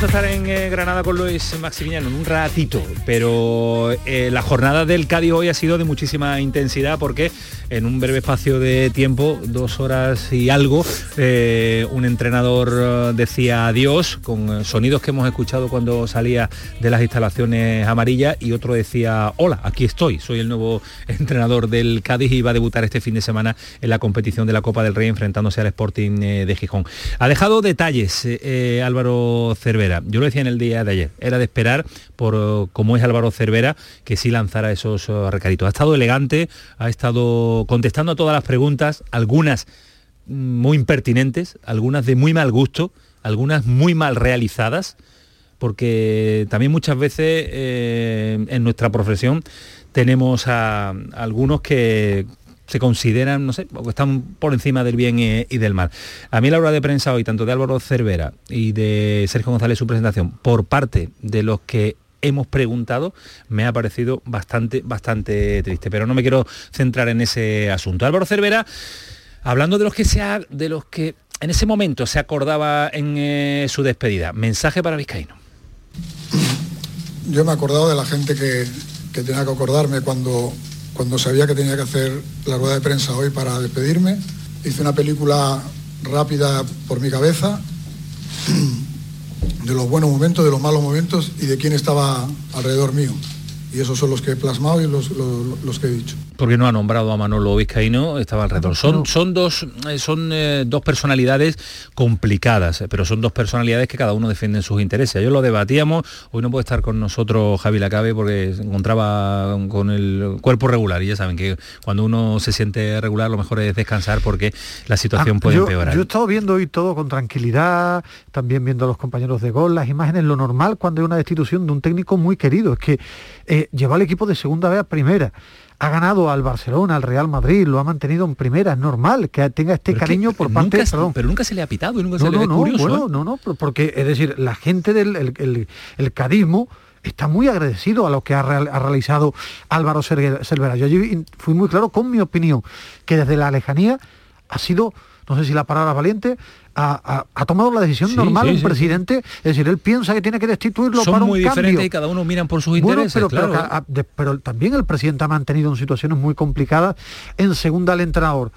vamos a estar en eh, Granada con Luis Maximiliano en un ratito, pero eh, la jornada del Cádiz hoy ha sido de muchísima intensidad porque en un breve espacio de tiempo, dos horas y algo, eh, un entrenador decía adiós con sonidos que hemos escuchado cuando salía de las instalaciones amarillas y otro decía, hola, aquí estoy, soy el nuevo entrenador del Cádiz y va a debutar este fin de semana en la competición de la Copa del Rey enfrentándose al Sporting de Gijón. Ha dejado detalles Álvaro Cervera. Yo lo decía en el día de ayer, era de esperar por cómo es Álvaro Cervera que sí lanzara esos recaditos. Ha estado elegante, ha estado contestando a todas las preguntas, algunas muy impertinentes, algunas de muy mal gusto, algunas muy mal realizadas, porque también muchas veces eh, en nuestra profesión tenemos a algunos que, se consideran, no sé, están por encima del bien y, del mal. A mí la hora de prensa hoy, tanto de Álvaro Cervera y de Sergio González, su presentación, por parte de los que hemos preguntado, me ha parecido bastante, bastante triste. Pero no me quiero centrar en ese asunto. Álvaro Cervera, hablando de los que se de los que en ese momento se acordaba en eh, su despedida, mensaje para Vizcaíno. Yo me he acordado de la gente que, que tenía que acordarme cuando cuando sabía que tenía que hacer la rueda de prensa hoy para despedirme. Hice una película rápida por mi cabeza de los buenos momentos, de los malos momentos y de quién estaba alrededor mío. Y esos son los que he plasmado y los, los que he dicho porque no ha nombrado a Manolo Vizcaíno, estaba alrededor. Son, son, dos, eh, son eh, dos personalidades complicadas, pero son dos personalidades que cada uno defiende sus intereses. Yo lo debatíamos, hoy no puede estar con nosotros Javi Lacabe porque se encontraba con el cuerpo regular y ya saben que cuando uno se siente regular lo mejor es descansar porque la situación ah, puede empeorar. Yo he estado viendo hoy todo con tranquilidad, también viendo a los compañeros de gol, las imágenes, lo normal cuando hay una destitución de un técnico muy querido, es que eh, lleva al equipo de segunda vez a primera ha ganado al Barcelona, al Real Madrid, lo ha mantenido en primera, es normal que tenga este cariño por parte de... Pero nunca se le ha pitado, nunca se le no, no, Bueno, ¿eh? no, no, porque es decir, la gente del el, cadismo está muy agradecido a lo que ha, realizado Álvaro Cervera. Yo fui muy claro con mi opinión, que desde la lejanía ha sido, no sé si la palabra valiente, ha, tomado la decisión normal un presidente, es decir, él piensa que tiene que destituirlo Son para un muy diferentes y cada uno miran por sus intereses. Pero, claro. pero, también el presidente ha mantenido en situaciones muy complicadas en segunda al entrenador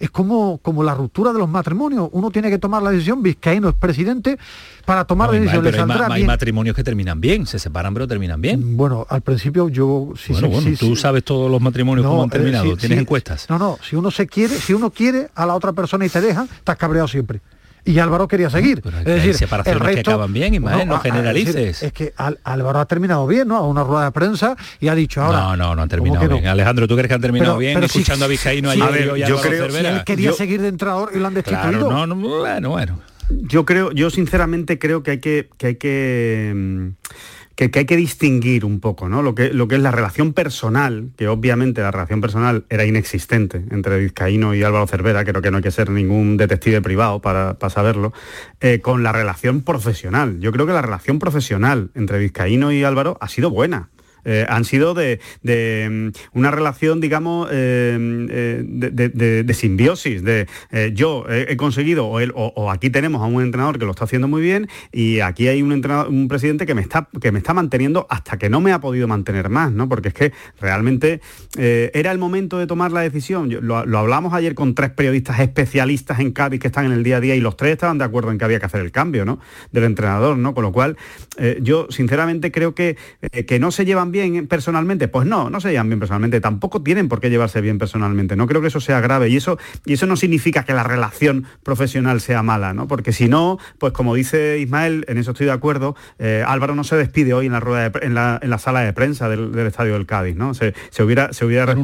es como, como la ruptura de los matrimonios. Uno tiene que tomar la decisión, Vizcaíno es presidente, para tomar la decisión. Pero hay, matrimonios que terminan bien, se separan pero terminan bien. Bueno, al principio yo sí, sí, bueno, tú sabes todos los matrimonios cómo han eh, terminado, tienes encuestas. No, no, si uno se quiere, si uno quiere a la otra persona y te deja, estás cabreado siempre y Álvaro quería seguir. es decir, separaciones el que acaban bien, y no, no generalices. Es, que Álvaro ha terminado bien, ¿no? A una rueda de prensa y ha dicho ahora. No, no, no han terminado bien. Alejandro, ¿tú crees que han terminado bien escuchando a Vizcaíno ayer y yo creo, si él quería seguir de entrenador y lo han destituido. no, no, bueno, bueno. Yo creo, yo sinceramente creo que hay que, que hay que mm, que, hay que distinguir un poco, ¿no? Lo que, lo que es la relación personal, que obviamente la relación personal era inexistente entre Vizcaíno y Álvaro Cervera, creo que no hay que ser ningún detective privado para, saberlo, eh, con la relación profesional. Yo creo que la relación profesional entre Vizcaíno y Álvaro ha sido buena. Eh, han sido de, mm, una relación, digamos, eh, eh, de, simbiosis, de yo he, conseguido, o, aquí tenemos a un entrenador que lo está haciendo muy bien y aquí hay un, entrenador, un presidente que me, está, que me está manteniendo hasta que no me ha podido mantener más, ¿no? Porque es que realmente era el momento de tomar la decisión. lo, hablamos ayer con tres periodistas especialistas en Cádiz que están en el día a día y los tres estaban de acuerdo en que había que hacer el cambio, ¿no? Del entrenador, ¿no? Con lo cual, yo sinceramente creo que, que no se llevan bien personalmente? Pues no, no se llevan bien personalmente, tampoco tienen por qué llevarse bien personalmente. No creo que eso sea grave y eso, y eso no significa que la relación profesional sea mala, ¿no? Porque si no, pues como dice Ismael, en eso estoy de acuerdo, eh, Álvaro no se despide hoy en la rueda en, la, sala de prensa del, Estadio del Cádiz, ¿no? Se, hubiera, se hubiera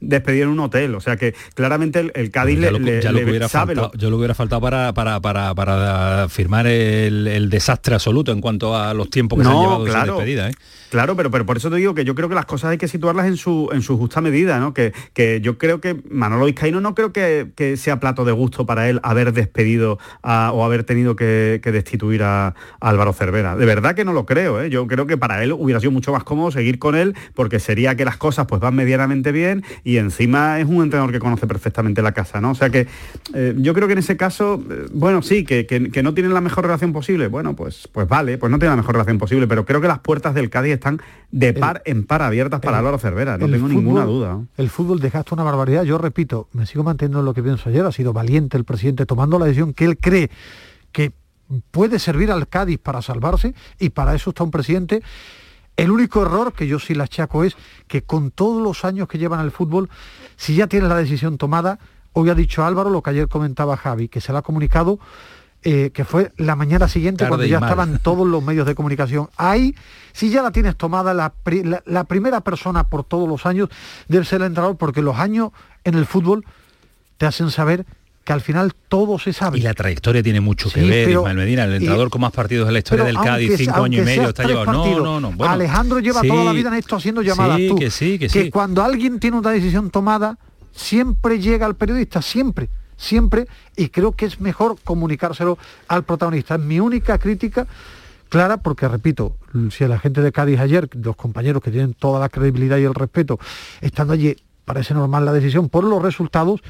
despedido en un hotel. O sea que claramente el, Cádiz le, lo, hubiera faltado, Yo lo hubiera faltado para, para, para, firmar el, desastre absoluto en cuanto a los tiempos que se han llevado de despedida. ¿eh? Claro, pero, pero por eso te digo que yo creo que las cosas hay que situarlas en su, en su justa medida, ¿no? Que, que yo creo que Manolo Vizcaíno no creo que, sea plato de gusto para él haber despedido o haber tenido que, destituir a, Álvaro Cervera. De verdad que no lo creo, ¿eh? Yo creo que para él hubiera sido mucho más cómodo seguir con él porque sería que las cosas pues van medianamente bien y encima es un entrenador que conoce perfectamente la casa, ¿no? O sea que eh, yo creo que en ese caso, eh, bueno, sí, que, que, no tienen la mejor relación posible. Bueno, pues, pues vale, pues no tienen la mejor relación posible, pero creo que las puertas del Cádiz están de par en par abiertas para Álvaro Cervera, no tengo ninguna duda. El fútbol desgasta una barbaridad, yo repito, me sigo manteniendo lo que pienso ayer, ha sido valiente el presidente tomando la decisión que él cree que puede servir al Cádiz para salvarse y para eso está un presidente. El único error que yo sí la achaco es que con todos los años que llevan el fútbol, si ya tiene la decisión tomada, hoy ha dicho Álvaro lo que ayer comentaba Javi, que se le ha comunicado eh, que fue la mañana siguiente cuando ya estaban todos los medios de comunicación. Ahí, si ya la tienes tomada, la, primera persona por todos los años debe ser el entrenador, porque los años en el fútbol te hacen saber que al final todo se sabe. Y la trayectoria tiene mucho que ver, Ismael Medina, el entrenador con más partidos de la historia del Cádiz, cinco años y medio, está llevado. no, no, no. Alejandro lleva toda la vida en esto haciendo llamadas tú. Que sí, que, que cuando alguien tiene una decisión tomada, siempre llega al periodista, siempre siempre, y creo que es mejor comunicárselo al protagonista. Es mi única crítica clara, porque repito, si a la gente de Cádiz ayer, los compañeros que tienen toda la credibilidad y el respeto, estando allí parece normal la decisión por los resultados.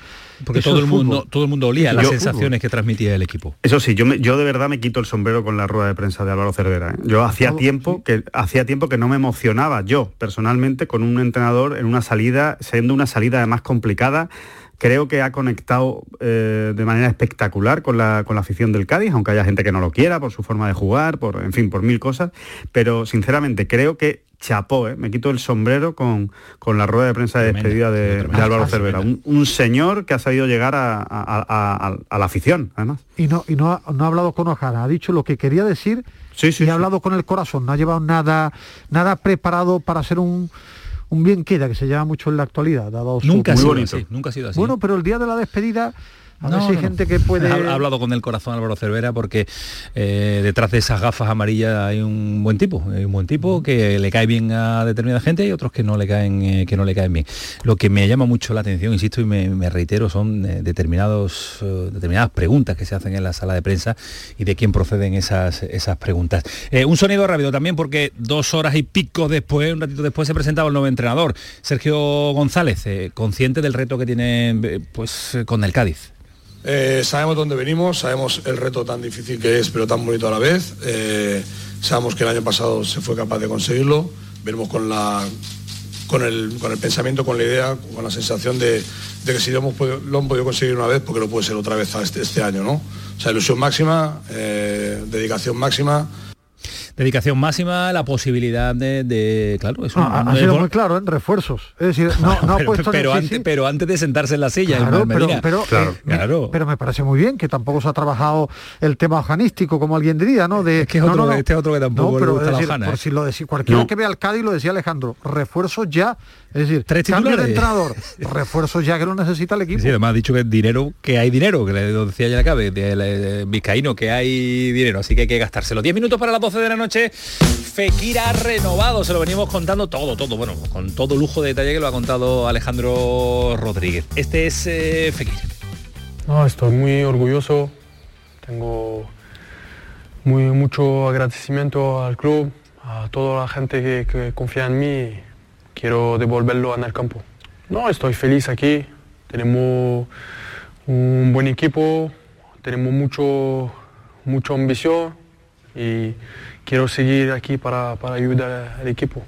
Porque todo el, mundo, todo el mundo olía las sensaciones que transmitía el equipo. Eso sí, yo, yo de verdad me quito el sombrero con la rueda de prensa de Álvaro Cervera. ¿eh? Yo hacía tiempo, que, hacía tiempo que no me emocionaba yo, personalmente, con un entrenador en una salida, siendo una salida además complicada, Creo que ha conectado eh, de manera espectacular con la, con la afición del Cádiz, aunque haya gente que no lo quiera por su forma de jugar, por, en fin, por mil cosas. Pero sinceramente creo que chapó, ¿eh? me quito el sombrero con, con la rueda de prensa de despedida de, Álvaro Cervera. Un, señor que ha sabido llegar a, la afición, además. Y no, y no ha, no ha hablado con Ojara, ha dicho lo que quería decir sí, sí, y ha hablado con el corazón, no ha llevado nada, nada preparado para ser un un bien queda que se llama mucho en la actualidad, dado nunca, ha sido así, nunca ha sido así. Bueno, pero el día de la despedida A ver si hay gente que puede... Ha hablado con el corazón Álvaro Cervera porque eh, detrás de esas gafas amarillas hay un buen tipo, hay un buen tipo que le cae bien a determinada gente y otros que no le caen, eh, que no le caen bien. Lo que me llama mucho la atención, insisto y me, reitero, son eh, determinados, determinadas preguntas que se hacen en la sala de prensa y de quién proceden esas, esas preguntas. un sonido rápido también porque dos horas y pico después, un ratito después, se presentaba el nuevo entrenador, Sergio González, consciente del reto que tiene pues, con el Cádiz. Eh, sabemos dónde venimos, sabemos el reto tan difícil que es, pero tan bonito a la vez. Eh, sabemos que el año pasado se fue capaz de conseguirlo. Veremos con, la, con, el, con el pensamiento, con la idea, con la sensación de, que si lo hemos, podido, lo hemos podido conseguir una vez, porque lo puede ser otra vez este, este año. ¿no? O sea, ilusión máxima, eh, dedicación máxima dedicación máxima, la posibilidad de, claro, es ha, sido muy claro, en refuerzos. Es decir, no, no ha puesto pero, antes, pero antes de sentarse en la silla, claro, pero, claro. Me, pero me parece muy bien que tampoco se ha trabajado el tema ojanístico, como alguien diría, ¿no? De, es que otro, este otro que tampoco le gusta la ojana, por ¿eh? si lo decía, cualquiera que vea al Cádiz lo decía Alejandro, refuerzos ya, es decir, tres cambio de entrenador, refuerzos ya que lo necesita el equipo. Sí, además ha dicho que dinero, que hay dinero, que le decía ya cabe, de, de, Vizcaíno, que hay dinero, así que hay que gastárselo. 10 minutos para las 12 de la noche. Fekir ha renovado, se lo venimos contando todo, todo, bueno, con todo lujo de detalle que lo ha contado Alejandro Rodríguez. Este es eh, Fekir. No, estoy muy orgulloso, tengo muy, mucho agradecimiento al club, a toda la gente que, confía en mí, quiero devolverlo en el campo. No, estoy feliz aquí, tenemos un buen equipo, tenemos mucho, mucha ambición y quiero seguir aquí para, ayudar al equipo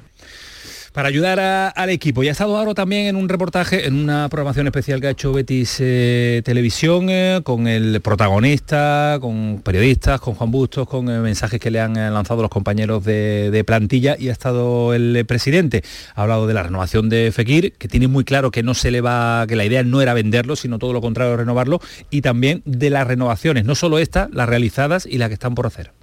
para ayudar al equipo. Y ha estado ahora también en un reportaje, en una programación especial que ha hecho Betis eh, Televisión, eh, con el protagonista, con periodistas, con Juan Bustos, con eh, mensajes que le han lanzado los compañeros de, de, plantilla y ha estado el presidente. Ha hablado de la renovación de Fekir, que tiene muy claro que no se le va, que la idea no era venderlo, sino todo lo contrario, renovarlo, y también de las renovaciones, no solo estas, las realizadas y las que están por hacer.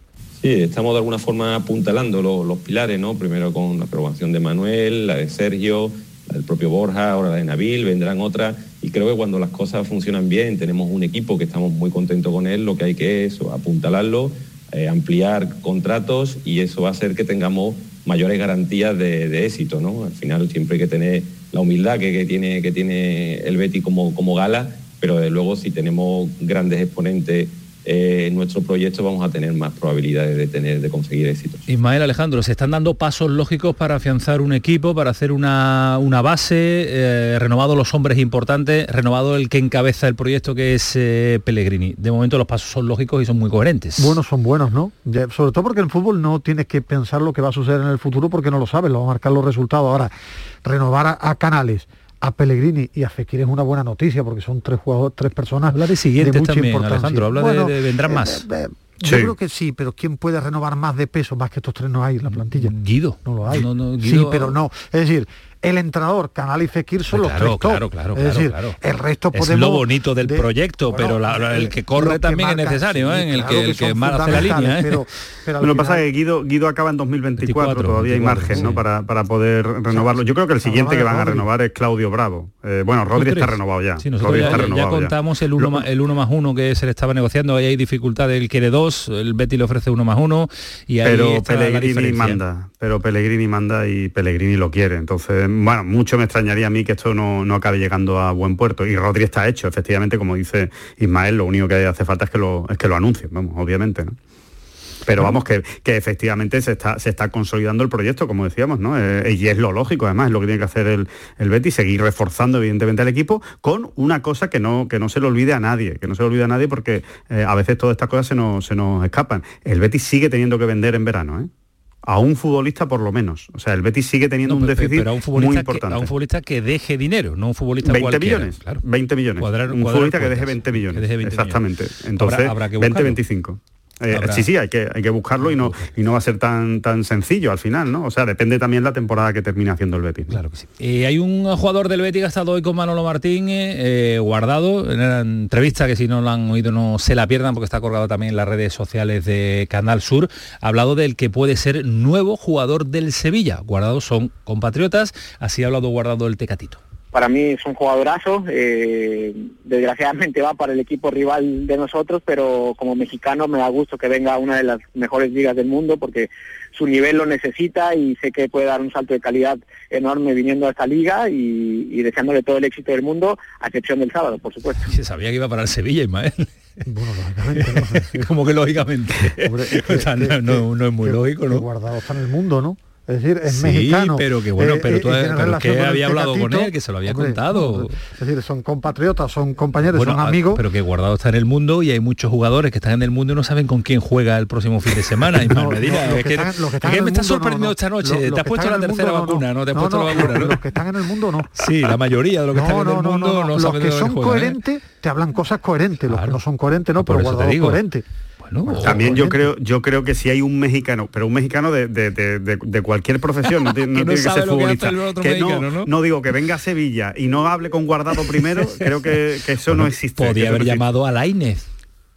Sí, estamos de alguna forma apuntalando los, pilares, ¿no? Primero con la aprobación de Manuel, la de Sergio, la del propio Borja, ahora la de Nabil, vendrán otras. Y creo que cuando las cosas funcionan bien, tenemos un equipo que estamos muy contentos con él, lo que hay que es apuntalarlo, eh, ampliar contratos y eso va a hacer que tengamos mayores garantías de, éxito, ¿no? Al final siempre hay que tener la humildad que, tiene, que tiene el Betty como, como gala, pero de luego si tenemos grandes exponentes eh, en nuestro proyecto vamos a tener más probabilidades de tener de conseguir éxitos. Ismael Alejandro, se están dando pasos lógicos para afianzar un equipo, para hacer una, base, eh, renovado los hombres importantes, renovado el que encabeza el proyecto que es eh, Pellegrini. De momento los pasos son lógicos y son muy coherentes. Buenos son buenos, ¿no? sobre todo porque en fútbol no tienes que pensar lo que va a suceder en el futuro porque no lo sabes, lo va a marcar los resultados. Ahora, renovar a Canales a Pellegrini y a Fekir es una buena noticia porque son tres jugadores, tres personas habla de siguientes también, Alejandro, habla de, vendrán eh, más. Eh, yo creo que sí, pero ¿quién puede renovar más de peso más que estos tres no hay en la plantilla? Guido. No lo hay. Sí, pero no. Es decir, el entrenador, Canal y Fekir son los tres claro, claro, Es decir, el resto podemos... Es lo bonito del proyecto, pero el que corre también es necesario, ¿eh? el que, el que, hace la línea. ¿eh? Pero, lo que pasa es que Guido, Guido acaba en 2024, todavía hay margen ¿no? para, para poder renovarlo. Yo creo que el siguiente que van a renovar es Claudio Bravo. Eh, bueno, Rodri está renovado ya. Sí, ya, contamos el 1 más, el uno más uno que se le estaba negociando, ahí hay dificultades, él quiere dos, el Betty le ofrece uno más uno y ahí pero Pellegrini manda, pero Pellegrini manda y Pellegrini lo quiere. Entonces, bueno, mucho me extrañaría a mí que esto no, acabe llegando a buen puerto. Y Rodri está hecho, efectivamente, como dice Ismael, lo único que hace falta es que lo, es que lo anuncien, vamos, obviamente. ¿no? Pero vamos, que, que, efectivamente se está, se está consolidando el proyecto, como decíamos, ¿no? Eh, y es lo lógico, además, es lo que tiene que hacer el, el Betis, seguir reforzando, evidentemente, al equipo, con una cosa que no, que no se le olvide a nadie, que no se le olvide a nadie porque eh, a veces todas estas cosas se nos, se nos escapan. El Betis sigue teniendo que vender en verano, ¿eh? A un futbolista por lo menos. O sea, el Betis sigue teniendo un déficit muy importante. a un futbolista que deje dinero, no un futbolista 20 millones, claro. 20 millones. un futbolista que deje 20 millones. Exactamente. Entonces, 20-25. Eh, sí, sí, hay que, hay que buscarlo y no, y no va a ser tan, tan sencillo al final, ¿no? O sea, depende también la temporada que termine haciendo el Betis. Claro que sí. Eh, hay un jugador del Betis que ha estado hoy con Manolo Martín, eh, guardado, en la entrevista que si no lo han oído no se la pierdan porque está colgado también en las redes sociales de Canal Sur, ha hablado del que puede ser nuevo jugador del Sevilla. Guardados son compatriotas, así ha hablado guardado el Tecatito para mí es un jugadorazo, eh, desgraciadamente va para el equipo rival de nosotros, pero como mexicano me da gusto que venga a una de las mejores ligas del mundo porque su nivel lo necesita y sé que puede dar un salto de calidad enorme viniendo a esta liga y, deseándole todo el éxito del mundo, a excepción del sábado, por supuesto. Se sabía que iba para el Sevilla, Ismael. Bueno, lógicamente. No. Como que lógicamente. no, es muy lógico, ¿no? Guardado está en el mundo, ¿no? Es decir, es sí, pero que bueno, eh, pero tú eh, que había hablado con él, que se lo había contado. es decir, son compatriotas, son compañeros, son ah, amigos. Pero que Guardado está en el mundo y hay muchos jugadores que están en el mundo y no saben con quién juega el próximo fin de semana. y no, es que, me está sorprendiendo esta noche. te has puesto la tercera vacuna, ¿no? Te has puesto la vacuna, Los que están en el mundo no. Sí, la mayoría de los que están en el mundo no, Los que son ¿eh? coherentes te hablan cosas coherentes, los que no son coherentes no, pero Guardado es coherente. También yo creo, yo creo que si hay un mexicano, pero un mexicano de, cualquier profesión, no, tiene que, ser futbolista. no, digo que venga a Sevilla y no hable con Guardado primero, creo que, eso no existe. Podría haber llamado a Lainez.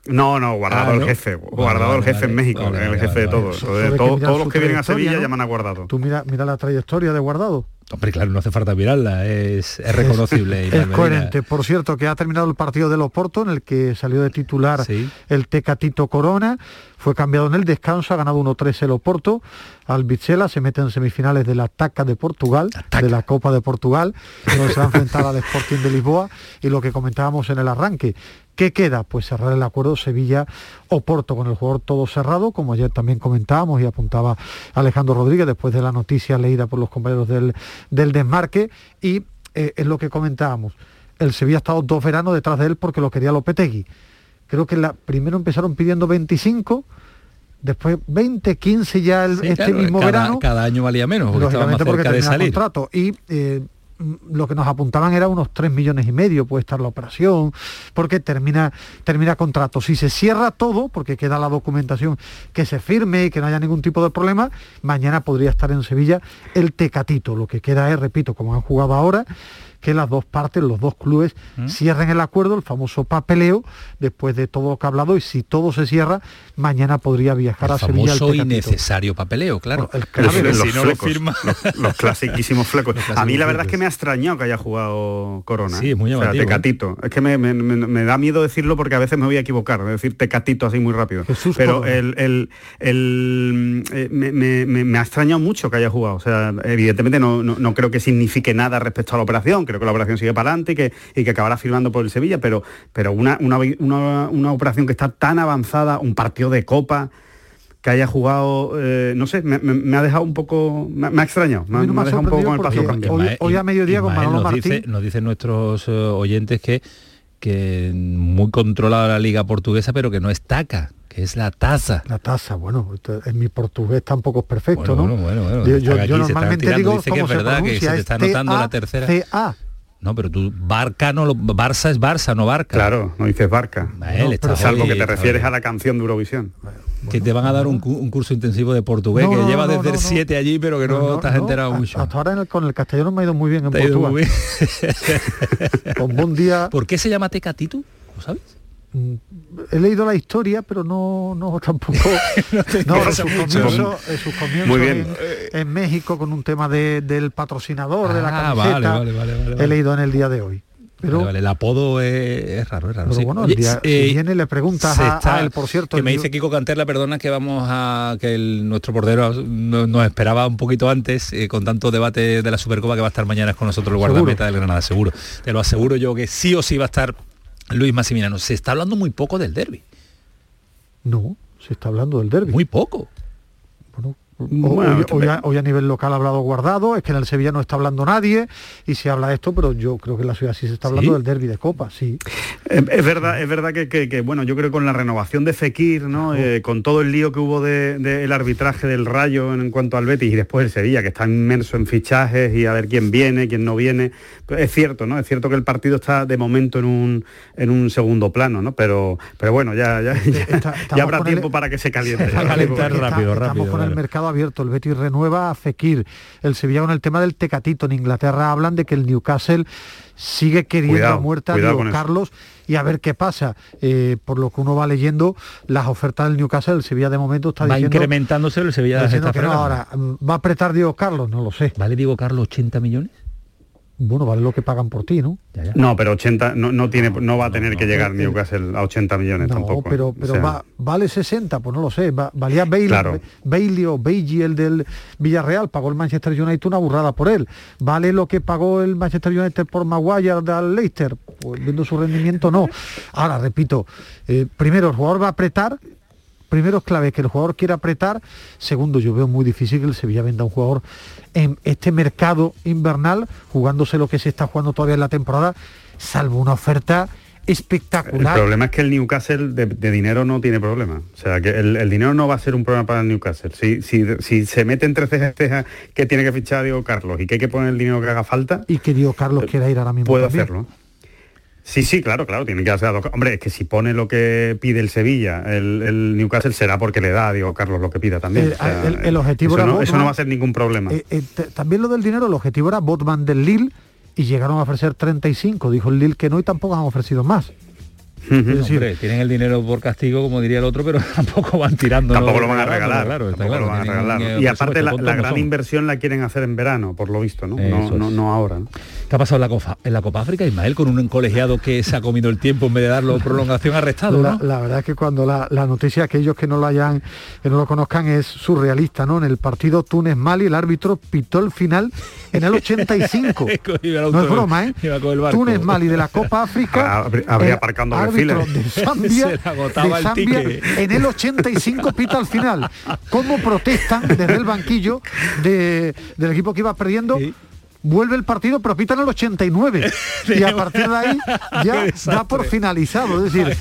No, no, guardado ah, el jefe, guardado el jefe en México, el jefe de todos. todos los que vienen a Sevilla llaman a guardado. Tú mira, mira la trayectoria de guardado. Hombre, claro, no hace falta mirarla, es, reconocible. es coherente. Por cierto, que ha terminado el partido de Oporto, en el que salió de titular el Tecatito Corona, fue cambiado en el descanso, ha ganado 1-3 el Oporto, Albichela se mete en semifinales de la TACA de Portugal, de la Copa de Portugal, donde se va a enfrentar al Sporting de Lisboa, y lo que comentábamos en el arranque, ¿Qué queda? Pues cerrar el acuerdo Sevilla-Oporto con el jugador todo cerrado, como ayer también comentábamos y apuntaba Alejandro Rodríguez después de la noticia leída por los compañeros del, del desmarque. Y eh, es lo que comentábamos. El Sevilla ha estado dos veranos detrás de él porque lo quería Lopetegui. Creo que la, primero empezaron pidiendo 25, después 20, 15 ya este mismo verano. Cada año valía menos, porque estaba más cerca de salir. Contrato. Y eh, lo que nos apuntaban era unos 3 millones y medio, puede estar la operación, porque termina, termina contrato. Si se cierra todo, porque queda la documentación que se firme y que no haya ningún tipo de problema, mañana podría estar en Sevilla el Tecatito. Lo que queda es, repito, como han jugado ahora, que las dos partes, los dos clubes, ¿Mm? cierren el acuerdo, el famoso papeleo, después de todo lo que ha hablado, y si todo se cierra, mañana podría viajar a Sevilla. Famoso y necesario papeleo, claro. los, clasiquísimos flecos. a mí la verdad es que me ha extrañado que haya jugado Corona. Sí, es muy llamativo. ¿eh? tecatito. Es que me, da miedo decirlo porque a veces me voy a equivocar, decir Tecatito así muy rápido. Pero el, eh, me, ha extrañado mucho que haya jugado. O sea, evidentemente no, no creo que signifique nada respecto a la operación creo que la operación sigue para adelante y que, y que acabará firmando por el Sevilla, pero, pero una, una, operación que está tan avanzada, un partido de copa que haya jugado, eh, no sé, me, ha dejado un poco, me, ha extrañado, me, ha dejado un poco con el paso cambiado. Hoy, a mediodía con Manolo nos Dice, nos dicen nuestros eh, oyentes que, que muy controlada la liga portuguesa, pero que no estaca que es la taza. La taza, bueno, en mi portugués tampoco es perfecto, ¿no? Bueno, bueno, yo, normalmente digo dice que es verdad que se te está notando la tercera. No, pero tú, Barca no lo, Barça es Barça, no Barca. Claro, no dices Barca. no, salvo que te refieres a la canción de Eurovisión. que te van a dar un, curso intensivo de portugués, que lleva desde el 7 allí, pero que no, estás enterado mucho. Hasta ahora con el castellano me ha ido muy bien en Portugal. con buen día. ¿Por qué se llama Tecatito? ¿Lo sabes? Mm, he leído la historia, pero no, no tampoco. no, en sus comienzos, En, México con un tema de, patrocinador de la ah, camiseta. he leído en el día de hoy. Pero, el apodo es, raro, es raro. bueno, el día eh, viene le preguntas a, él, por cierto. Que me dice Kiko Canterla, perdona, que vamos a que nuestro portero nos esperaba un poquito antes eh, con tanto debate de la Supercopa que va a estar mañana con nosotros el guardameta del Granada, seguro. Te lo aseguro yo que sí o sí va a estar Luis Massimiliano, se está hablando muy poco del derby. No, se está hablando del derby. Muy poco. Hoy, a, nivel local ha hablado guardado, es que en el Sevilla no está hablando nadie y se habla de esto, pero yo creo que en la ciudad sí se está hablando del derby de Copa, sí. Es, verdad, es verdad que, bueno, yo creo que con la renovación de Fekir, ¿no? Eh, con todo el lío que hubo del de, arbitraje del Rayo en, cuanto al Betis y después el Sevilla, que está inmerso en fichajes y a ver quién viene, quién no viene. Pues es cierto, ¿no? Es cierto que el partido está de momento en un, en un segundo plano, ¿no? Pero, pero bueno, ya, ya, ya, habrá tiempo para que se caliente. calentar rápido, rápido. Estamos con el mercado abierto, el Betis renueva a Fekir, el Sevilla con el tema del Tecatito. En Inglaterra hablan de que el Newcastle sigue queriendo a muerta a Carlos y a ver qué pasa. Eh, por lo que uno va leyendo, las ofertas del Newcastle, el Sevilla de momento está va incrementándose el Sevilla ahora, ¿va a apretar Diego Carlos? No lo sé. ¿Vale Diego Carlos 80 millones? Bueno, vale lo que pagan por ti, ¿no? No, pero 80 no, tiene no va a tener que llegar Newcastle a 80 millones tampoco. pero pero va, vale 60, pues no lo sé, valía Bailey, Bailey o Bailey el del Villarreal, pagó el Manchester United una burrada por él. Vale lo que pagó el Manchester United por Maguire del Leicester, pues viendo su rendimiento no. Ahora repito, eh, primero el jugador va a apretar primero es clave que el jugador quiera apretar. Segundo, yo veo muy difícil que el Sevilla venda un jugador en este mercado invernal, jugándose lo que se está jugando todavía en la temporada, salvo una oferta espectacular. El problema es que el Newcastle de, dinero no tiene problema. O sea, que el, dinero no va a ser un problema para el Newcastle. Si, si, se mete entre cejas que tiene que fichar a Diego Carlos y que hay que poner el dinero que haga falta... Y que Diego Carlos eh, quiera ir ahora mismo Puede hacerlo. Sí, sí, claro, claro, tiene que hacer Hombre, es que si pone lo que pide el Sevilla, el, Newcastle será porque le da a Diego Carlos lo que pida también. Eh, el, objetivo eso era no, eso no va a ser ningún problema. Eh, eh, también lo del dinero, el objetivo era Botman del Lille y llegaron a ofrecer 35, dijo el Lille que no y tampoco han ofrecido más. Hombre, tienen el dinero por castigo, como diría el otro, pero tampoco van tirando. Tampoco lo van a regalar. Claro, lo van a regalar. y aparte la, gran inversión la quieren hacer en verano, por lo visto, ¿no? No, no, ahora. ¿Qué ha pasado en la, Copa, en la Copa África, Ismael, con un colegiado que se ha comido el tiempo en vez de darlo prolongación arrestado? La, verdad es que cuando la, noticia, aquellos que no lo hayan, que no lo conozcan, es surrealista, ¿no? En el partido Túnez-Mali, el árbitro pitó el final en el 85. no es broma, ¿eh? Túnez-Mali de la Copa África. Habría aparcando árbitro de Zambia, en el 85 pita al final. ¿Cómo protestan desde el banquillo del equipo que iba perdiendo? Vuelve el partido, pero pitan el 89. y a partir de ahí ya da por finalizado. Es decir,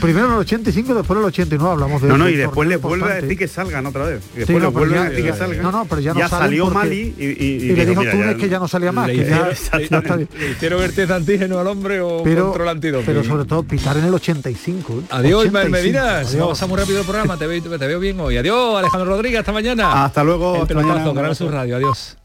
primero el 85, después el 89 hablamos de No, no, y después le vuelve a decir que salgan otra vez. Y después le vuelve a decir que salgan. No, no, pero ya no ya salió Mali y, y, le dijo Túnez que ya no salía más. que ya, hicieron verte antígeno al hombre o pero, control antídoto. Pero sobre todo pitar en el 85. ¿eh? Adiós, Ismael Medinas. Vamos a muy rápido el programa. Te veo, te veo bien hoy. Adiós, Alejandro Rodríguez. Hasta mañana. Hasta luego. El pelotazo, Canal Sur Radio. Adiós.